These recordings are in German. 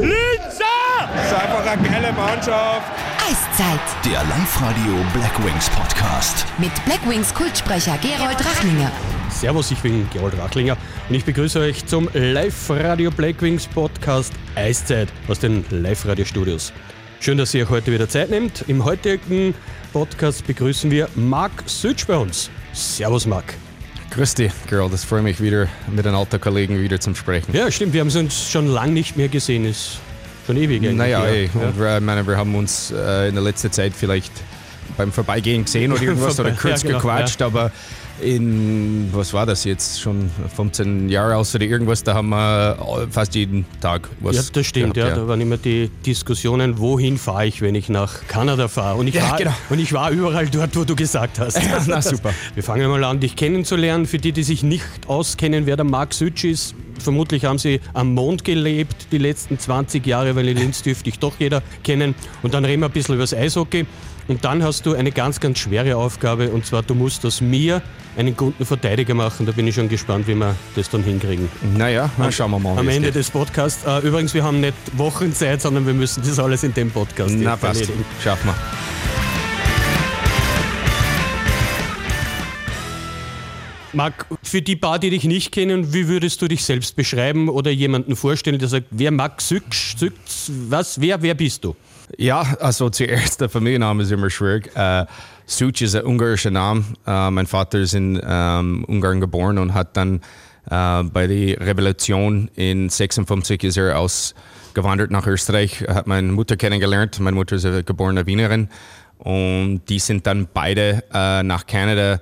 Linzer! Das ist einfach eine geile Mannschaft. Eiszeit Der Live-Radio Blackwings Podcast. mit Blackwings Kultsprecher Gerold Rachlinger. Servus, ich bin Gerold Rachlinger und ich begrüße euch zum Live-Radio Blackwings Podcast Eiszeit aus den Live-Radio-Studios. Schön, dass ihr euch heute wieder Zeit nehmt. Im heutigen Podcast begrüßen wir Marc Sütsch bei uns. Servus, Marc. Grüß dich, Girl. Das freut mich wieder, mit den alten Kollegen wieder zum Sprechen. Ja, stimmt, wir haben uns schon lange nicht mehr gesehen. Ist schon ewig naja, ja. ey, Ja. und wir, ich meine, wir haben uns äh, in der letzten Zeit vielleicht beim Vorbeigehen gesehen oder irgendwas Vorbei- oder kurz ja, genau, gequatscht, aber in, was war das jetzt, schon 15 Jahre aus oder irgendwas, da haben wir äh, fast jeden Tag was Ja, das stimmt, gehabt, ja. Da waren immer die Diskussionen, wohin fahre ich, wenn ich nach Kanada fahre. Und ich, Ja, war, genau. und ich war überall dort, wo du gesagt hast. Ja, na, super. Wir fangen mal an, dich kennenzulernen. Für die, die sich nicht auskennen, wer der Marc Sütsch ist, vermutlich haben sie am Mond gelebt die letzten 20 Jahre, weil in Linz dürfte ich doch jeder kennen. Und dann reden wir ein bisschen über das Eishockey. Und dann hast du eine ganz, ganz schwere Aufgabe und zwar, du musst aus mir einen guten Verteidiger machen. Da bin ich schon gespannt, wie wir das dann hinkriegen. Naja, na, schauen wir mal. Am Ende geht. des Podcasts. Äh, übrigens, wir haben nicht Wochenzeit, sondern wir müssen das alles in dem Podcast Na, passt. erledigen. Schaffen wir. Marc, für die paar, die dich nicht kennen, wie würdest du dich selbst beschreiben oder jemanden vorstellen, der sagt, wer Max Sücksch, Sücks, was, wer, wer bist du? Ja, also zuerst der Familienname ist immer schwierig. Äh, Suc ist ein ungarischer Name. Äh, mein Vater ist in ähm, Ungarn geboren und hat dann äh, bei der Revolution in 56 ist er ausgewandert nach Österreich, hat meine Mutter kennengelernt. Meine Mutter ist eine geborene Wienerin und die sind dann beide äh, nach Kanada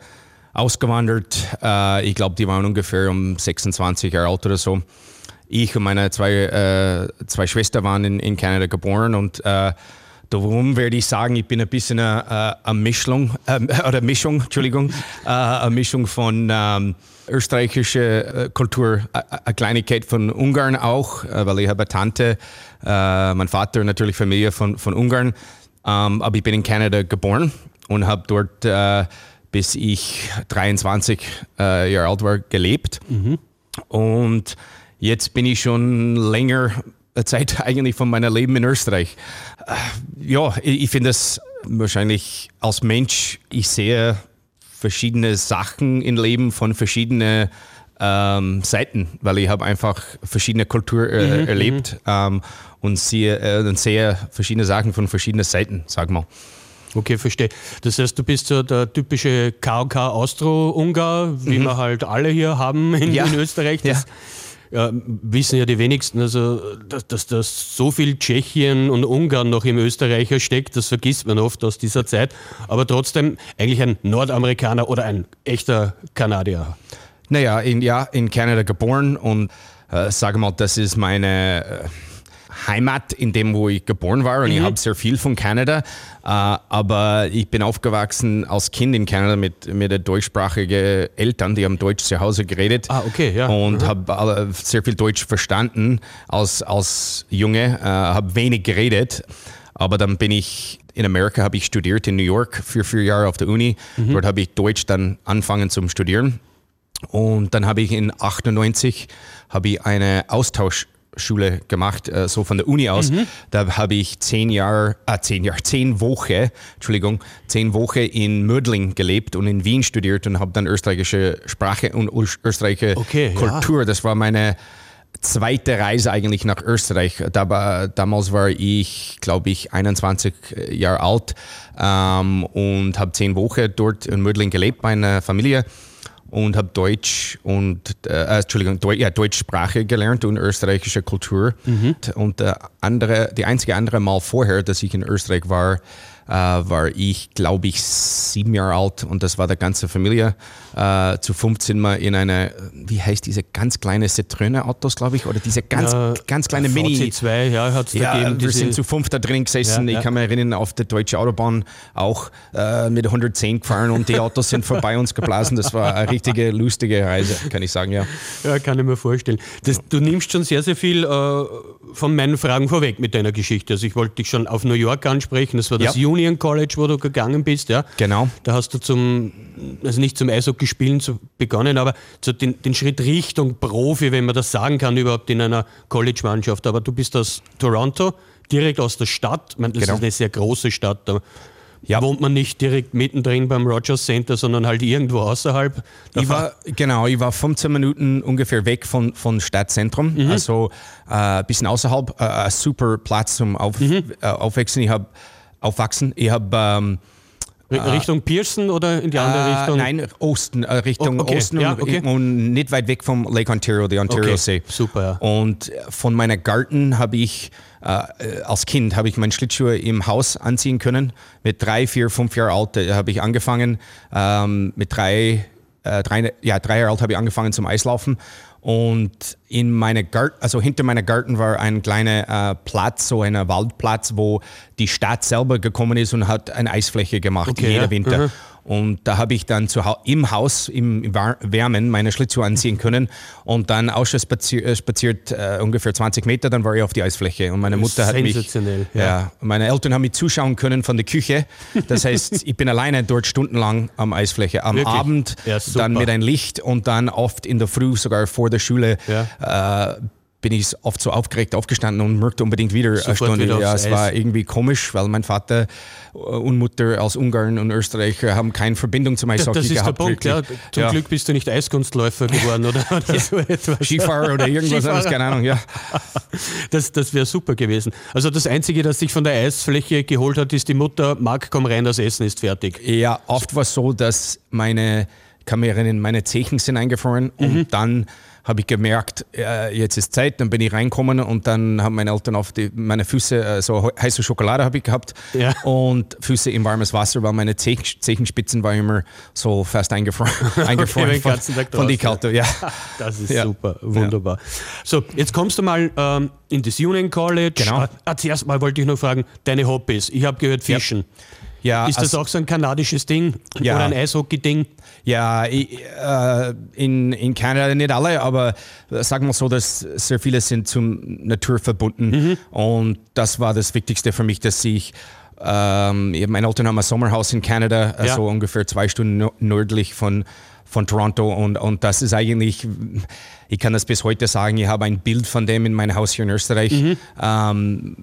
ausgewandert. Äh, ich glaube, die waren ungefähr um 26 Jahre alt oder so. Ich und meine zwei, äh, zwei Schwestern waren in, in Kanada geboren und äh, darum werde ich sagen, ich bin ein bisschen eine, äh, eine Mischung, äh, oder Mischung, Entschuldigung, äh, eine Mischung von ähm, österreichischer äh, Kultur, eine Kleinigkeit von Ungarn auch, weil ich habe eine Tante, äh, mein Vater natürlich Familie von, von Ungarn, ähm, aber ich bin in Kanada geboren und habe dort äh, bis ich 23 äh, Jahre alt war gelebt. Und jetzt bin ich schon länger Zeit eigentlich von meinem Leben in Österreich. Äh, Ja, ich, finde es wahrscheinlich als Mensch, ich sehe verschiedene Sachen im Leben von verschiedenen ähm, Seiten, weil ich habe einfach verschiedene Kultur äh, erlebt ähm, und sehe, äh, und sehe verschiedene Sachen von verschiedenen Seiten, sag mal. Okay, verstehe. Das heißt, du bist so der typische KOK Austro-Ungar, wie wir halt alle hier haben in, Mhm. Ja. in Österreich. Das, ja, wissen ja die wenigsten, also dass, dass, dass so viel Tschechien und Ungarn noch im Österreicher steckt, das vergisst man oft aus dieser Zeit. Aber trotzdem eigentlich ein Nordamerikaner oder ein echter Kanadier. Naja, in, ja, in Kanada geboren und äh, sage mal, das ist meine äh, Heimat, in dem, wo ich geboren war und ich habe sehr viel von Kanada, äh, aber ich bin aufgewachsen als Kind in Kanada mit, mit deutschsprachigen Eltern, die haben Deutsch zu Hause geredet. Ah, okay, ja. Und habe sehr viel Deutsch verstanden als, als Junge, äh, habe wenig geredet, aber dann bin ich in Amerika, habe ich studiert in New York für vier Jahre auf der Uni. Dort habe ich Deutsch dann angefangen zum Studieren. Und dann habe ich in 98 habe ich eine Austauschschule gemacht, äh, so von der Uni aus. Da habe ich zehn Jahre, äh, zehn Jahre, zehn Wochen, Entschuldigung, zehn Wochen in Mödling gelebt und in Wien studiert und habe dann österreichische Sprache und ös- österreichische Okay, ja. Kultur. Das war meine zweite Reise eigentlich nach Österreich. Da war, damals war ich, glaube ich, 21 Jahre alt ähm, und habe zehn Wochen dort in Mödling gelebt bei einer Familie und habe Deutsch und äh, Entschuldigung, Deu ja, Deutschsprache gelernt und österreichische Kultur. Und der andere, die einzige andere Mal vorher, dass ich in Österreich war, äh, war ich, glaube ich, sieben Jahre alt und das war der ganze Familie. Äh, zu 15 mal in eine, wie heißt diese ganz kleine Citroën-Autos, glaube ich, oder diese ganz, Ja, ganz kleine Mini. VC2, ja, hat es da Ja, gegeben. wir sind zu fünf da drin gesessen. Ja. Ich kann mich erinnern, auf der deutschen Autobahn auch äh, mit 110 gefahren und die Autos sind vorbei uns geblasen. Das war eine richtige lustige Reise, kann ich sagen, ja. Ja, kann ich mir vorstellen. Das, du nimmst schon sehr, sehr viel äh, von meinen Fragen vorweg mit deiner Geschichte. Also ich wollte dich schon auf New York ansprechen. Das war das. Union College, wo du gegangen bist, ja. Genau. Da hast du zum, also nicht zum Eishockey spielen zu begonnen, aber so den, den Schritt Richtung Profi, wenn man das sagen kann, überhaupt in einer College-Mannschaft. Aber du bist aus Toronto, direkt aus der Stadt. Ich meine, das Genau. ist eine sehr große Stadt. Da Ja. wohnt man nicht direkt mittendrin beim Rogers Center, sondern halt irgendwo außerhalb. Ich war, genau, ich war 15 Minuten ungefähr weg von, von Stadtzentrum, also äh, ein bisschen außerhalb, äh, ein super Platz zum Auf, äh, Aufwachsen. Ich habe aufwachsen. Ich habe ähm, Richtung Pearson oder in die andere äh, Richtung? nein Osten, äh, Richtung Oh, okay. Osten Ja, und, okay. und nicht weit weg vom Lake Ontario, der Ontario Okay, See. super, ja. Und von meiner Garten habe ich äh, als Kind habe ich meine Schlittschuhe im Haus anziehen können. Mit drei, vier, fünf Jahre alt äh, habe ich angefangen. Ähm, mit drei, äh, drei, ja, drei Jahre alt habe ich angefangen zum Eislaufen. Und in meiner Garten, also hinter meiner Garten war ein kleiner äh, Platz, so ein Waldplatz, wo die Stadt selber gekommen ist und hat eine Eisfläche gemacht Okay, jeder ja. Winter. Mhm. Und da habe ich dann zu im Haus, im Wärmen, meine Schlittschuhe anziehen können und dann ausspaziert äh, äh, ungefähr 20 Meter, dann war ich auf die Eisfläche. Und meine Mutter hat mich. Ja. Ja. meine Eltern haben mich zuschauen können von der Küche. Das heißt, ich bin alleine dort stundenlang am Eisfläche. Am Wirklich? Abend Ja, dann mit ein Licht und dann oft in der Früh, sogar vor der Schule, äh, bin ich oft so aufgeregt aufgestanden und möchte unbedingt wieder eine Sofort Stunde. wieder ja, es war irgendwie komisch, weil mein Vater äh, und Mutter aus Ungarn und Österreich äh, haben keine Verbindung zum Das, Eishockey das ist der gehabt. Punkt, ja. Zum Ja. Glück bist du nicht Eiskunstläufer geworden oder, oder so etwas. Skifahrer oder irgendwas anderes, Skifahrer. keine Ahnung, ja. Das, das wäre super gewesen. Also das Einzige, das dich von der Eisfläche geholt hat, ist die Mutter, Marc, komm rein, das Essen ist fertig. Ja, oft war es so, dass meine Kamerin, meine Zechen sind eingefroren Mhm. und dann habe ich gemerkt, äh, jetzt ist Zeit, dann bin ich reinkommen und dann haben meine Eltern auf die, meine Füße, äh, so heiße Schokolade habe ich gehabt Ja. und Füße in warmes Wasser, weil meine Zehen, Zechenspitzen waren immer so fast eingefroren, eingefroren den von, Tag von die. Kälte, ja. Das ist Ja. super, wunderbar. So, jetzt kommst du mal ähm, in das Union College. Genau. Ah, ah, zuerst mal wollte ich noch fragen, deine Hobbys. Ich habe gehört, Fischen. ja Ist das also- auch so ein kanadisches Ding Ja. oder ein Eishockey-Ding? Ja, ich, äh, in, in Kanada nicht alle, aber sagen wir so, dass sehr viele sind zum Natur verbunden. Und das war das Wichtigste für mich, dass ich, ähm, meine Eltern haben ein Sommerhaus in Kanada, Ja. also ungefähr zwei Stunden nördlich von, von Toronto. Und, und das ist eigentlich, ich kann das bis heute sagen, ich habe ein Bild von dem in meinem Haus hier in Österreich. Ähm,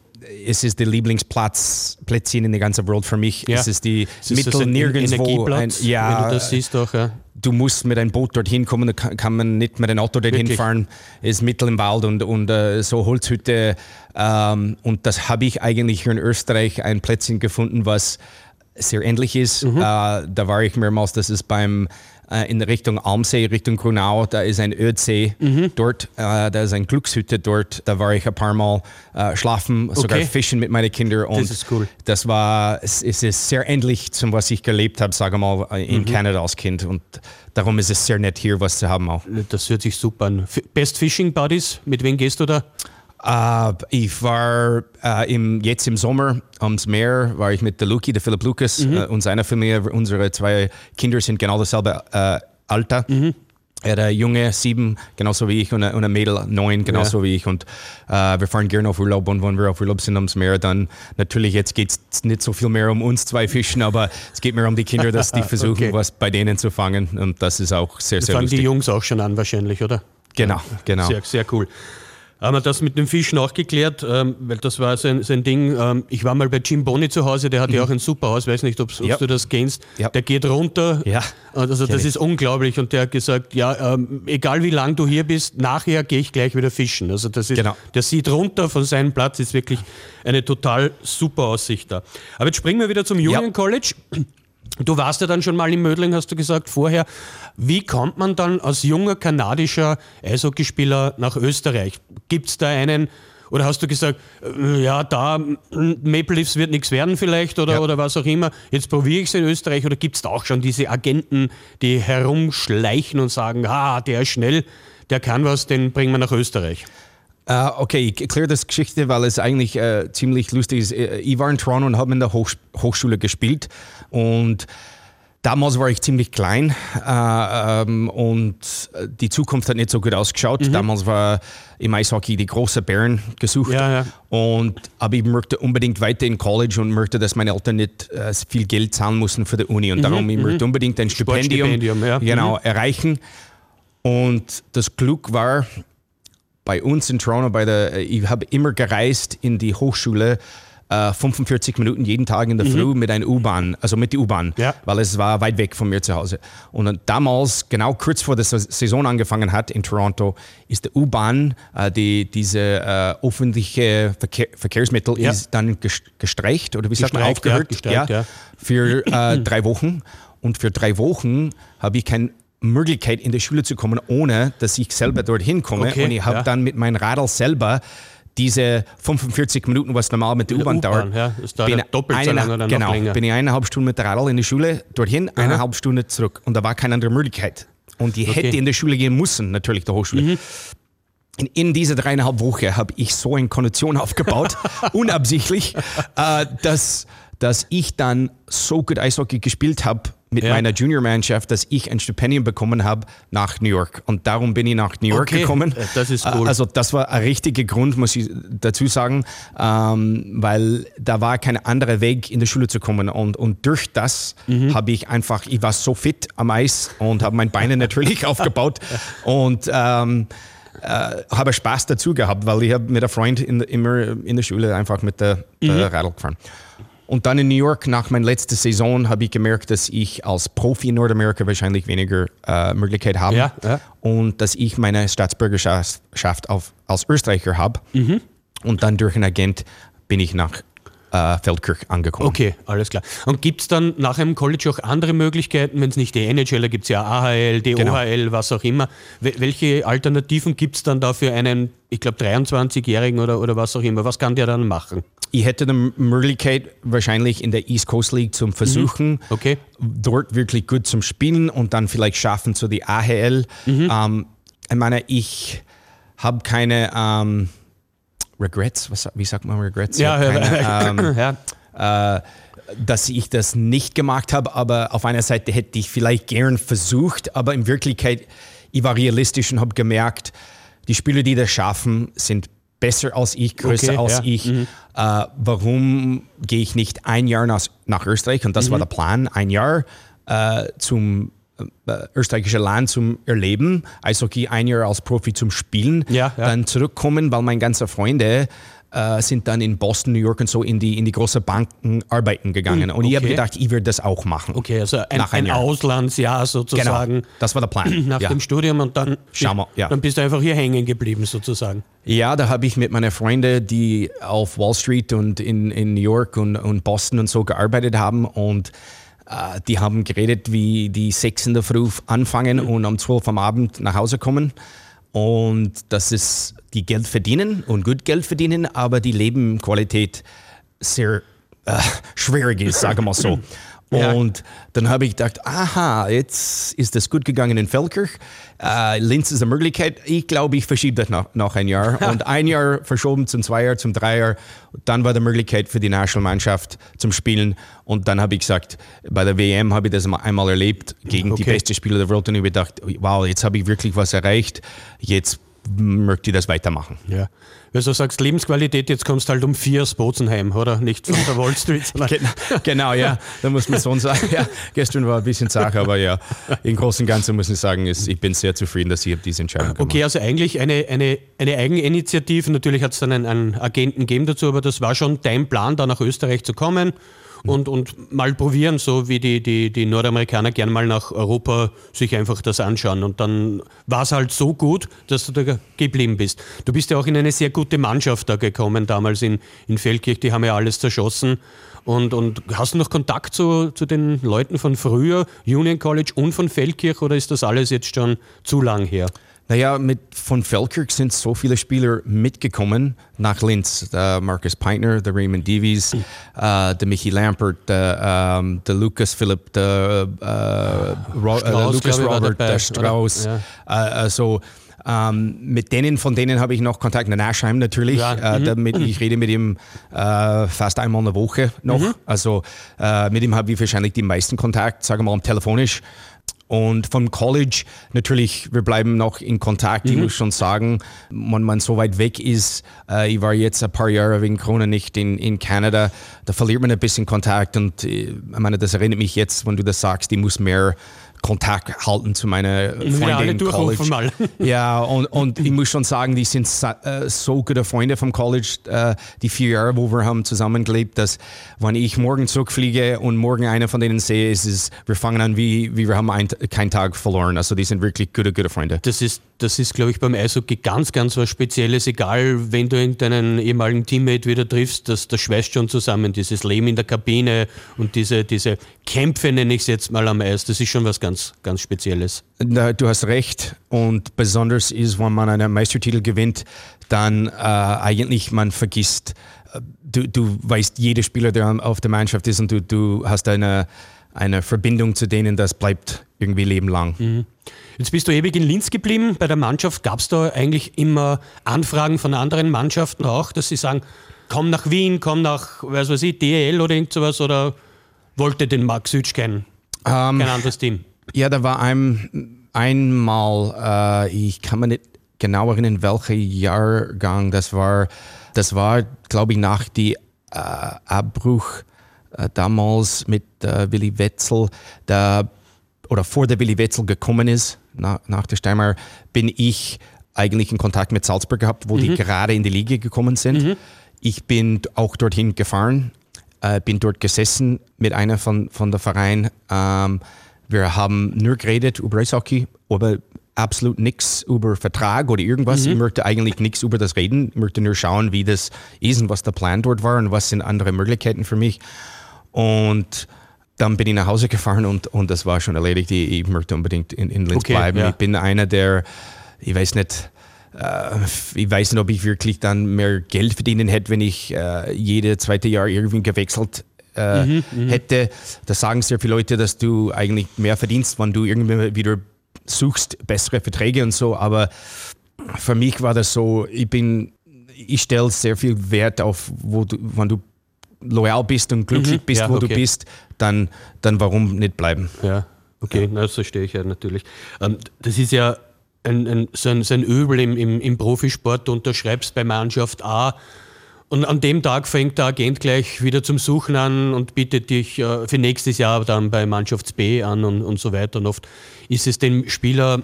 es ist der Lieblingsplatz, Plätzchen in der ganzen Welt für mich. Ja. Es ist die Es ist Mittel so ein nirgendwo. Ein, ja, wenn du das siehst auch, ja. du musst mit einem Boot dorthin kommen, da kann, man nicht mit einem Auto dorthin Wirklich? fahren. Es ist mittel im Wald und, und äh, so Holzhütte. Ähm, und das habe ich eigentlich hier in Österreich ein Plätzchen gefunden, was sehr ähnlich ist. Mhm. Äh, da war ich mehrmals, das ist beim äh, in Richtung Almsee, Richtung Grunau, da ist ein Ödsee Mhm. dort, äh, da ist eine Glückshütte dort, da war ich ein paar Mal äh, schlafen, sogar Okay. fischen mit meinen Kindern. Und ist cool. Das war, es, es ist sehr ähnlich zum, was ich gelebt habe, sage mal, äh, Mhm. in Kanada als Kind. Und darum ist es sehr nett, hier was zu haben auch. Das hört sich super an. Best Fishing Buddies, mit wem gehst du da? Äh, ich war äh, im, jetzt im Sommer ams Meer, war ich mit der Luki, der Philipp Lukas äh, und seiner Familie. Unsere zwei Kinder sind genau dasselbe Alter. Er hat ein Junge, sieben, genauso wie ich, und ein, Mädel, neun, genauso Ja. wie ich. Und wir fahren gerne auf Urlaub und wenn wir auf Urlaub sind ams Meer, dann natürlich, jetzt geht es nicht so viel mehr um uns zwei Fischen, aber es geht mehr um die Kinder, dass die versuchen, Okay. was bei denen zu fangen. Und das ist auch sehr, Das sehr fangen lustig. die Jungs auch schon an wahrscheinlich, oder? Genau, genau. Sehr, sehr cool. Haben wir das mit dem Fischen auch geklärt, ähm, weil das war so ein, so ein Ding. Ähm, ich war mal bei Jim Boni zu Hause, der hat ja auch ein super Haus, weiß nicht, ob Mhm. Ja. du das kennst. Ja. Der geht runter. Ja, Also das ist unglaublich und der hat gesagt, ja, ähm, egal wie lang du hier bist, nachher gehe ich gleich wieder fischen. Also das ist, Genau. der sieht runter von seinem Platz, ist wirklich eine total super Aussicht da. Aber jetzt springen wir wieder zum Union. College. Du warst ja dann schon mal in Mödling, hast du gesagt vorher. Wie kommt man dann als junger kanadischer Eishockeyspieler nach Österreich? Gibt es da einen, oder hast du gesagt, äh, ja, da Maple Leafs wird nichts werden vielleicht oder, Ja. oder was auch immer, jetzt probiere ich es in Österreich oder gibt es da auch schon diese Agenten, die herumschleichen und sagen, ah, der ist schnell, der kann was, den bringen wir nach Österreich? Äh, okay, ich erkläre das Geschichte, weil es eigentlich äh, ziemlich lustig ist. Ich war in Toronto und habe in der Hochsch Hochschule gespielt und Damals war ich ziemlich klein äh, ähm, und die Zukunft hat nicht so gut ausgeschaut. Mhm. Damals war im Eishockey die große Bären gesucht. Ja, ja. Und, aber ich möchte unbedingt weiter in College und möchte, dass meine Eltern nicht äh, viel Geld zahlen mussten für die Uni. Und darum ich möchte unbedingt ein Stipendium, Mhm, Sportstipendium, ja. genau, erreichen. Und das Glück war, bei uns in Toronto, bei der, ich habe immer gereist in die Hochschule, äh, 45 Minuten jeden Tag in der Früh mit einer U-Bahn, also mit der U-Bahn, Ja. weil es war weit weg von mir zu Hause. Und damals, genau kurz vor der Sa- Saison angefangen hat in Toronto, ist die U-Bahn, äh, die, diese äh, öffentliche Verkehr, Verkehrsmittel, Ja. ist dann ges- gestreicht oder wie sagt man, ja, aufgehört, gestreikt, ja. für äh, drei Wochen. Und für drei Wochen habe ich keine Möglichkeit, in die Schule zu kommen, ohne dass ich selber dorthin komme. Okay, und ich habe ja. dann mit meinem Radl selber diese 45 Minuten, was normal mit der U-Bahn dauert, ja. Doppelt so eine- lange oder noch genau, bin ich eineinhalb Stunden mit der Radl in die Schule, dorthin, eineinhalb Stunden zurück. Und da war keine andere Möglichkeit. Und ich Okay. Mhm. hätte in die Schule gehen müssen, natürlich der Hochschule. In, in dieser dreieinhalb Woche habe ich so eine Kondition aufgebaut, unabsichtlich, äh, dass, dass ich dann so gut Eishockey gespielt habe mit Ja. meiner Juniormannschaft, dass ich ein Stipendium bekommen habe nach New York. Und darum bin ich nach New York Okay, gekommen. äh, das ist Äh, cool. Also das war ein richtiger Grund, muss ich dazu sagen, ähm, weil da war kein anderer Weg, in die Schule zu kommen. Und, und durch das Mhm. habe ich einfach, ich war so fit am Eis und habe meine Beine natürlich aufgebaut und ähm, äh, habe Spaß dazu gehabt, weil ich habe mit einem Freund in, immer in der Schule einfach mit der, der Mhm. Radl gefahren. Und dann in New York, nach meiner letzten Saison, habe ich gemerkt, dass ich als Profi in Nordamerika wahrscheinlich weniger äh, Möglichkeit habe. Ja, ja. Und dass ich meine Staatsbürgerschaft auf, als Österreicher habe. Mhm. Und dann durch einen Agent bin ich nach äh, Feldkirch angekommen. Okay, alles klar. Und gibt es dann nach einem College auch andere Möglichkeiten, wenn es nicht die NHL, da gibt es ja AHL, Genau. DOHL, was auch immer. Wel- welche Alternativen gibt es dann da für einen, ich glaube, 23-Jährigen oder, oder was auch immer? Was kann der dann machen? Ich hätte die Möglichkeit, wahrscheinlich in der East Coast League zum Versuchen, Mhm. Okay. dort wirklich gut zum Spielen und dann vielleicht schaffen zu die AHL. Mhm. Ähm, ich meine, ich habe keine ähm, Regrets, was, wie sagt man Regrets? Hab keine, ähm, ja. äh, dass ich das nicht gemacht habe, aber auf einer Seite hätte ich vielleicht gern versucht, aber in Wirklichkeit, ich war realistisch und habe gemerkt, die Spieler, die das schaffen, sind besser als ich, größer Okay, als ja. ich. Äh, warum gehe ich nicht ein Jahr nach, nach Österreich? Und das Mhm. war der Plan, ein Jahr äh, zum äh, österreichische Land zum Erleben, Eishockey ein Jahr als Profi zum Spielen, Ja, ja. dann zurückkommen, weil meine ganzen Freunde äh, sind dann in Boston, New York und so in die, in die großen Banken arbeiten gegangen. Und ich habe okay. gedacht, ich würde das auch machen. Okay, also ein, Nach ein. Auslandsjahr Genau, sozusagen das war der Plan. nach ja. dem Studium und dann, Schau mal, ja. dann bist du einfach hier hängen geblieben sozusagen. Ja, da habe ich mit meinen Freunden, die auf Wall Street und in, in New York und, und Boston und so gearbeitet haben und äh, die haben geredet, wie die sechs in der Früh anfangen und um zwölf am Abend nach Hause kommen. Und das ist die Geld verdienen und gut Geld verdienen, aber die Lebensqualität sehr äh, schwierig ist, sagen wir mal so. Und dann habe ich gedacht, aha, jetzt ist das gut gegangen in Feldkirch. Äh, Linz ist eine Möglichkeit. Ich glaube, ich verschiebe das noch, noch ein Jahr. Und ein Jahr verschoben zum Zweijahr, zum Dreijahr. Dann war die Möglichkeit für die Nationalmannschaft zum Spielen. Und dann habe ich gesagt, bei der WM habe ich das mal einmal erlebt gegen die Okay. besten Spieler der Welt. Und ich habe gedacht, wow, jetzt habe ich wirklich was erreicht. Jetzt möchte ich das weitermachen. Ja. Weil du sagst Lebensqualität, jetzt kommst du halt um vier aus Bozenheim, oder? Nicht von der Wall Street, Genau, genau, ja. Da muss man schon sagen, ja, gestern war ein bisschen Sache, aber ja, im Großen und Ganzen muss ich sagen, ist, ich bin sehr zufrieden, dass ich diese Entscheidung gemacht Okay, also eigentlich eine, eine, eine Eigeninitiative. Natürlich hat es dann einen, einen Agenten gegeben dazu, aber das war schon dein Plan, da nach Österreich zu kommen und, und mal probieren, so wie die, die, die Nordamerikaner gern mal nach Europa sich einfach das anschauen. Und dann war es halt so gut, dass du da geblieben bist. Du bist ja auch in eine sehr gute Mannschaft da gekommen, damals in, in Feldkirch, die haben ja alles zerschossen. Und, und hast du noch Kontakt zu, zu den Leuten von früher, Union College und von Feldkirch, oder ist das alles jetzt schon zu lang her? Naja, mit, von Feldkirch sind so viele Spieler mitgekommen nach Linz. Der Marcus Peitner, der Raymond Davies, äh, der Michi Lampert, der, ähm, der Lucas Philipp, der, äh, Ro Strauss, äh, Lucas ich, war Robert, dabei, der Strauss. oder? Äh, also, Ähm, mit denen, von denen habe ich noch Kontakt. Na, Naschheim natürlich. Ja, Äh, damit, ich rede mit ihm äh, fast einmal in der Woche noch. Also äh, mit ihm habe ich wahrscheinlich die meisten Kontakt, sagen wir mal telefonisch. Und vom College natürlich, wir bleiben noch in Kontakt. Ich muss schon sagen, wenn man so weit weg ist, äh, ich war jetzt ein paar Jahre wegen Corona nicht in, in Kanada, da verliert man ein bisschen Kontakt. Und äh, ich meine, das erinnert mich jetzt, wenn du das sagst, ich muss mehr Kontakt halten zu meiner Freundin im College. Ja, und, und ich muss schon sagen, die sind äh, so gute Freunde vom College, äh, die vier Jahre, wo wir haben zusammengelebt, dass wenn ich morgen zurückfliege und morgen einer von denen sehe, ist es, wir fangen an, wie, wie wir haben ein, keinen Tag verloren. Also die sind wirklich gute, gute Freunde. Das ist, das ist, glaube ich, beim Eishockey ganz, ganz was Spezielles. Egal, wenn du in deinen ehemaligen Teammate wieder triffst, das, das schweißt schon zusammen. Dieses Leben in der Kabine und diese, diese Kämpfe, nenne ich es jetzt mal am Eis, das ist schon was ganz, ganz Spezielles. Na, du hast recht. Und besonders ist, wenn man einen Meistertitel gewinnt, dann äh, eigentlich man vergisst, äh, du, du weißt, jeder Spieler, der auf der Mannschaft ist und du, du hast eine, eine Verbindung zu denen, das bleibt irgendwie Leben lang. Jetzt bist du ewig in Linz geblieben. Bei der Mannschaft gab es da eigentlich immer Anfragen von anderen Mannschaften auch, dass sie sagen, komm nach Wien, komm nach, weiß was ich, DEL oder irgend sowas oder wollte den Max Sütsch kein, kein anderes Team? Ja, da war ein, einmal, äh, ich kann mir nicht genau erinnern, welcher Jahrgang das war. Das war, glaube ich, nach die äh, Abbruch äh, damals mit äh, Willi Wetzel, da, oder vor der Willi Wetzel gekommen ist, na, nach der Steinmeier, bin ich eigentlich in Kontakt mit Salzburg gehabt, wo die gerade in die Liga gekommen sind. Ich bin auch dorthin gefahren, äh, bin dort gesessen mit einer von, von der Verein. Ähm, wir haben nur geredet über Eishockey, aber absolut nichts über Vertrag oder irgendwas. Ich möchte eigentlich nichts über das reden. Ich möchte nur schauen, wie das ist und was der Plan dort war und was sind andere Möglichkeiten für mich. Und dann bin ich nach Hause gefahren und, und das war schon erledigt. Ich, ich möchte unbedingt in, in Linz Okay, bleiben. ja. Ich bin einer, der, ich weiß nicht, äh, ich weiß nicht, ob ich wirklich dann mehr Geld verdienen hätte, wenn ich äh, jede zweite Jahr irgendwie gewechselt äh, Mhm, hätte. Da sagen sehr viele Leute, dass du eigentlich mehr verdienst, wenn du irgendwie wieder suchst, bessere Verträge und so. Aber für mich war das so, ich bin, ich stelle sehr viel Wert auf, wo du, wenn du loyal bist und glücklich bist, Mhm. Ja, wo du okay. bist, dann, dann warum nicht bleiben? Ja, okay, na, das verstehe ich ja natürlich. Ähm, das ist ja ein, ein, so, ein, so ein Übel im, im, im Profisport. Du unterschreibst bei Mannschaft A und an dem Tag fängt der Agent gleich wieder zum Suchen an und bietet dich äh, für nächstes Jahr dann bei Mannschafts B an und, und so weiter. Und oft ist es dem Spieler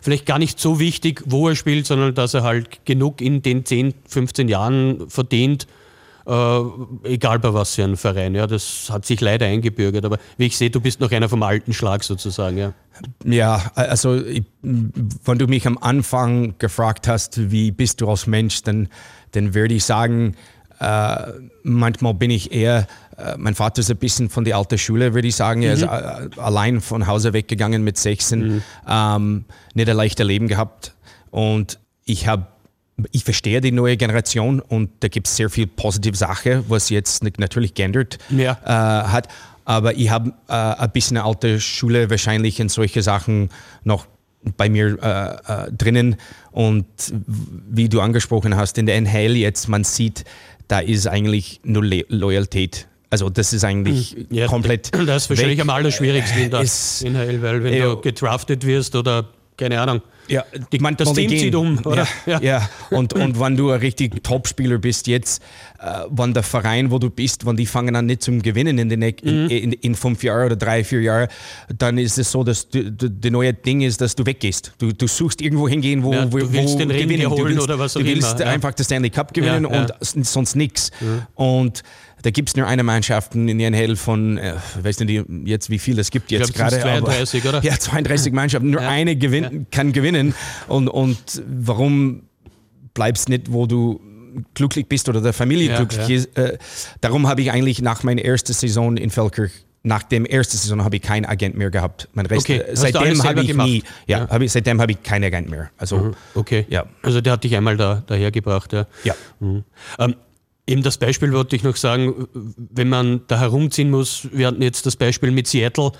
vielleicht gar nicht so wichtig, wo er spielt, sondern dass er halt genug in den 10, 15 Jahren verdient, äh, egal bei was für einem Verein. Ja, das hat sich leider eingebürgert. Aber wie ich sehe, du bist noch einer vom alten Schlag sozusagen. Ja. Ja, also ich, wenn du mich am Anfang gefragt hast, wie bist du als Mensch, dann, dann würde ich sagen, äh, manchmal bin ich eher, äh, mein Vater ist ein bisschen von der alten Schule, würde ich sagen. Er ist äh, allein von Hause weggegangen mit 16, ähm, nicht ein leichtes Leben gehabt. Und ich habe ich verstehe die neue Generation und da gibt es sehr viel positive Sachen, was jetzt natürlich geändert Ja. äh, hat. Aber ich habe äh, ein bisschen eine alte Schule wahrscheinlich in solche Sachen noch bei mir äh, äh, drinnen. Und wie du angesprochen hast, in der NHL jetzt, man sieht, da ist eigentlich nur Le Loyalität. Also das ist eigentlich Ja, komplett. Das ist wahrscheinlich weg. am allerschwierigsten in der Ist- NHL, weil wenn Ja. du gedraftet wirst oder keine Ahnung, Ja, die, manchmal das Team zieht um, oder? Ja, ja. Und, und wenn du ein richtig Top-Spieler bist jetzt, äh, wenn der Verein, wo du bist, wenn die fangen an nicht zum Gewinnen in, den, näch- Mhm. in, in, in fünf Jahren oder drei, vier Jahren, dann ist es so, dass du, du, das neue Ding ist, dass du weggehst. Du, du suchst irgendwo hingehen, wo, Ja, du wo, willst wo den Ring gewinnen. holen willst, oder was auch Du willst immer, ja. einfach den Stanley Cup gewinnen Ja, ja. und sonst nichts. Und da gibt es nur eine Mannschaft in der NHL von, äh, ich weiß nicht jetzt, wie viel es gibt jetzt glaub, es gerade. sind aber- 32, oder? Ja, 32 Mannschaften. Nur Ja. eine gewinn, kann gewinnen. Und, und warum bleibst nicht, wo du glücklich bist oder der Familie Ja, glücklich ja. ist? Äh, darum habe ich eigentlich nach meiner ersten Saison in Feldkirch nach dem ersten Saison habe ich keinen Agent mehr gehabt. Mein Rest, Okay, äh, seitdem habe ich gemacht? nie, ja, Ja. Mhm. Habe ich, seitdem habe ich keinen Agent mehr. Also Okay. Ja. Also der hat dich einmal da, dahergebracht, ja. ja. Mhm. Ähm, eben das Beispiel wollte ich noch sagen, wenn man da herumziehen muss, wir hatten jetzt das Beispiel mit Seattle,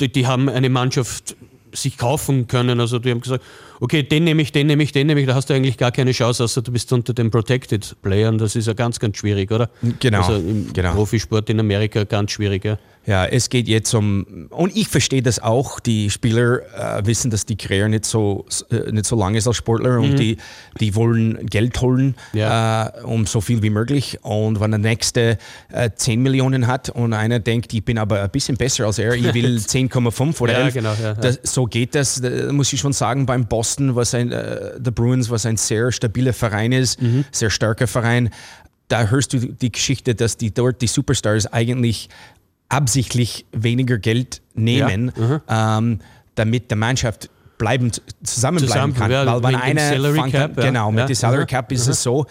die, die haben eine Mannschaft sich kaufen können. Also die haben gesagt, okay, den nehme ich, den nehme ich, den nehme ich, da hast du eigentlich gar keine Chance, außer du bist unter den Protected Playern. Das ist ja ganz, ganz schwierig, oder? Genau, Also im genau. Profisport in Amerika ganz schwierig, ja. Ja, es geht jetzt um, und ich verstehe das auch, die Spieler äh, wissen, dass die Karriere nicht so, äh, nicht so lang ist als Sportler und die, die wollen Geld holen, Mhm. Ja. äh, um so viel wie möglich. Und wenn der Nächste äh, 10 Millionen hat und einer denkt, ich bin aber ein bisschen besser als er, ich will 10,5 oder Ja, 11, genau, ja. Das, so geht das, Da muss ich schon sagen, beim Boston, was ein, äh, der Bruins, was ein sehr stabiler Verein ist, Mhm. sehr starker Verein, da hörst du die Geschichte, dass die dort die Superstars eigentlich absichtlich weniger Geld nehmen, ähm, damit die Mannschaft bleibend zusammenbleiben Zusammen- kann. ja, Weil wenn einer Cap, an, ja. genau, mit Ja. dem Salary. Cap ist es so,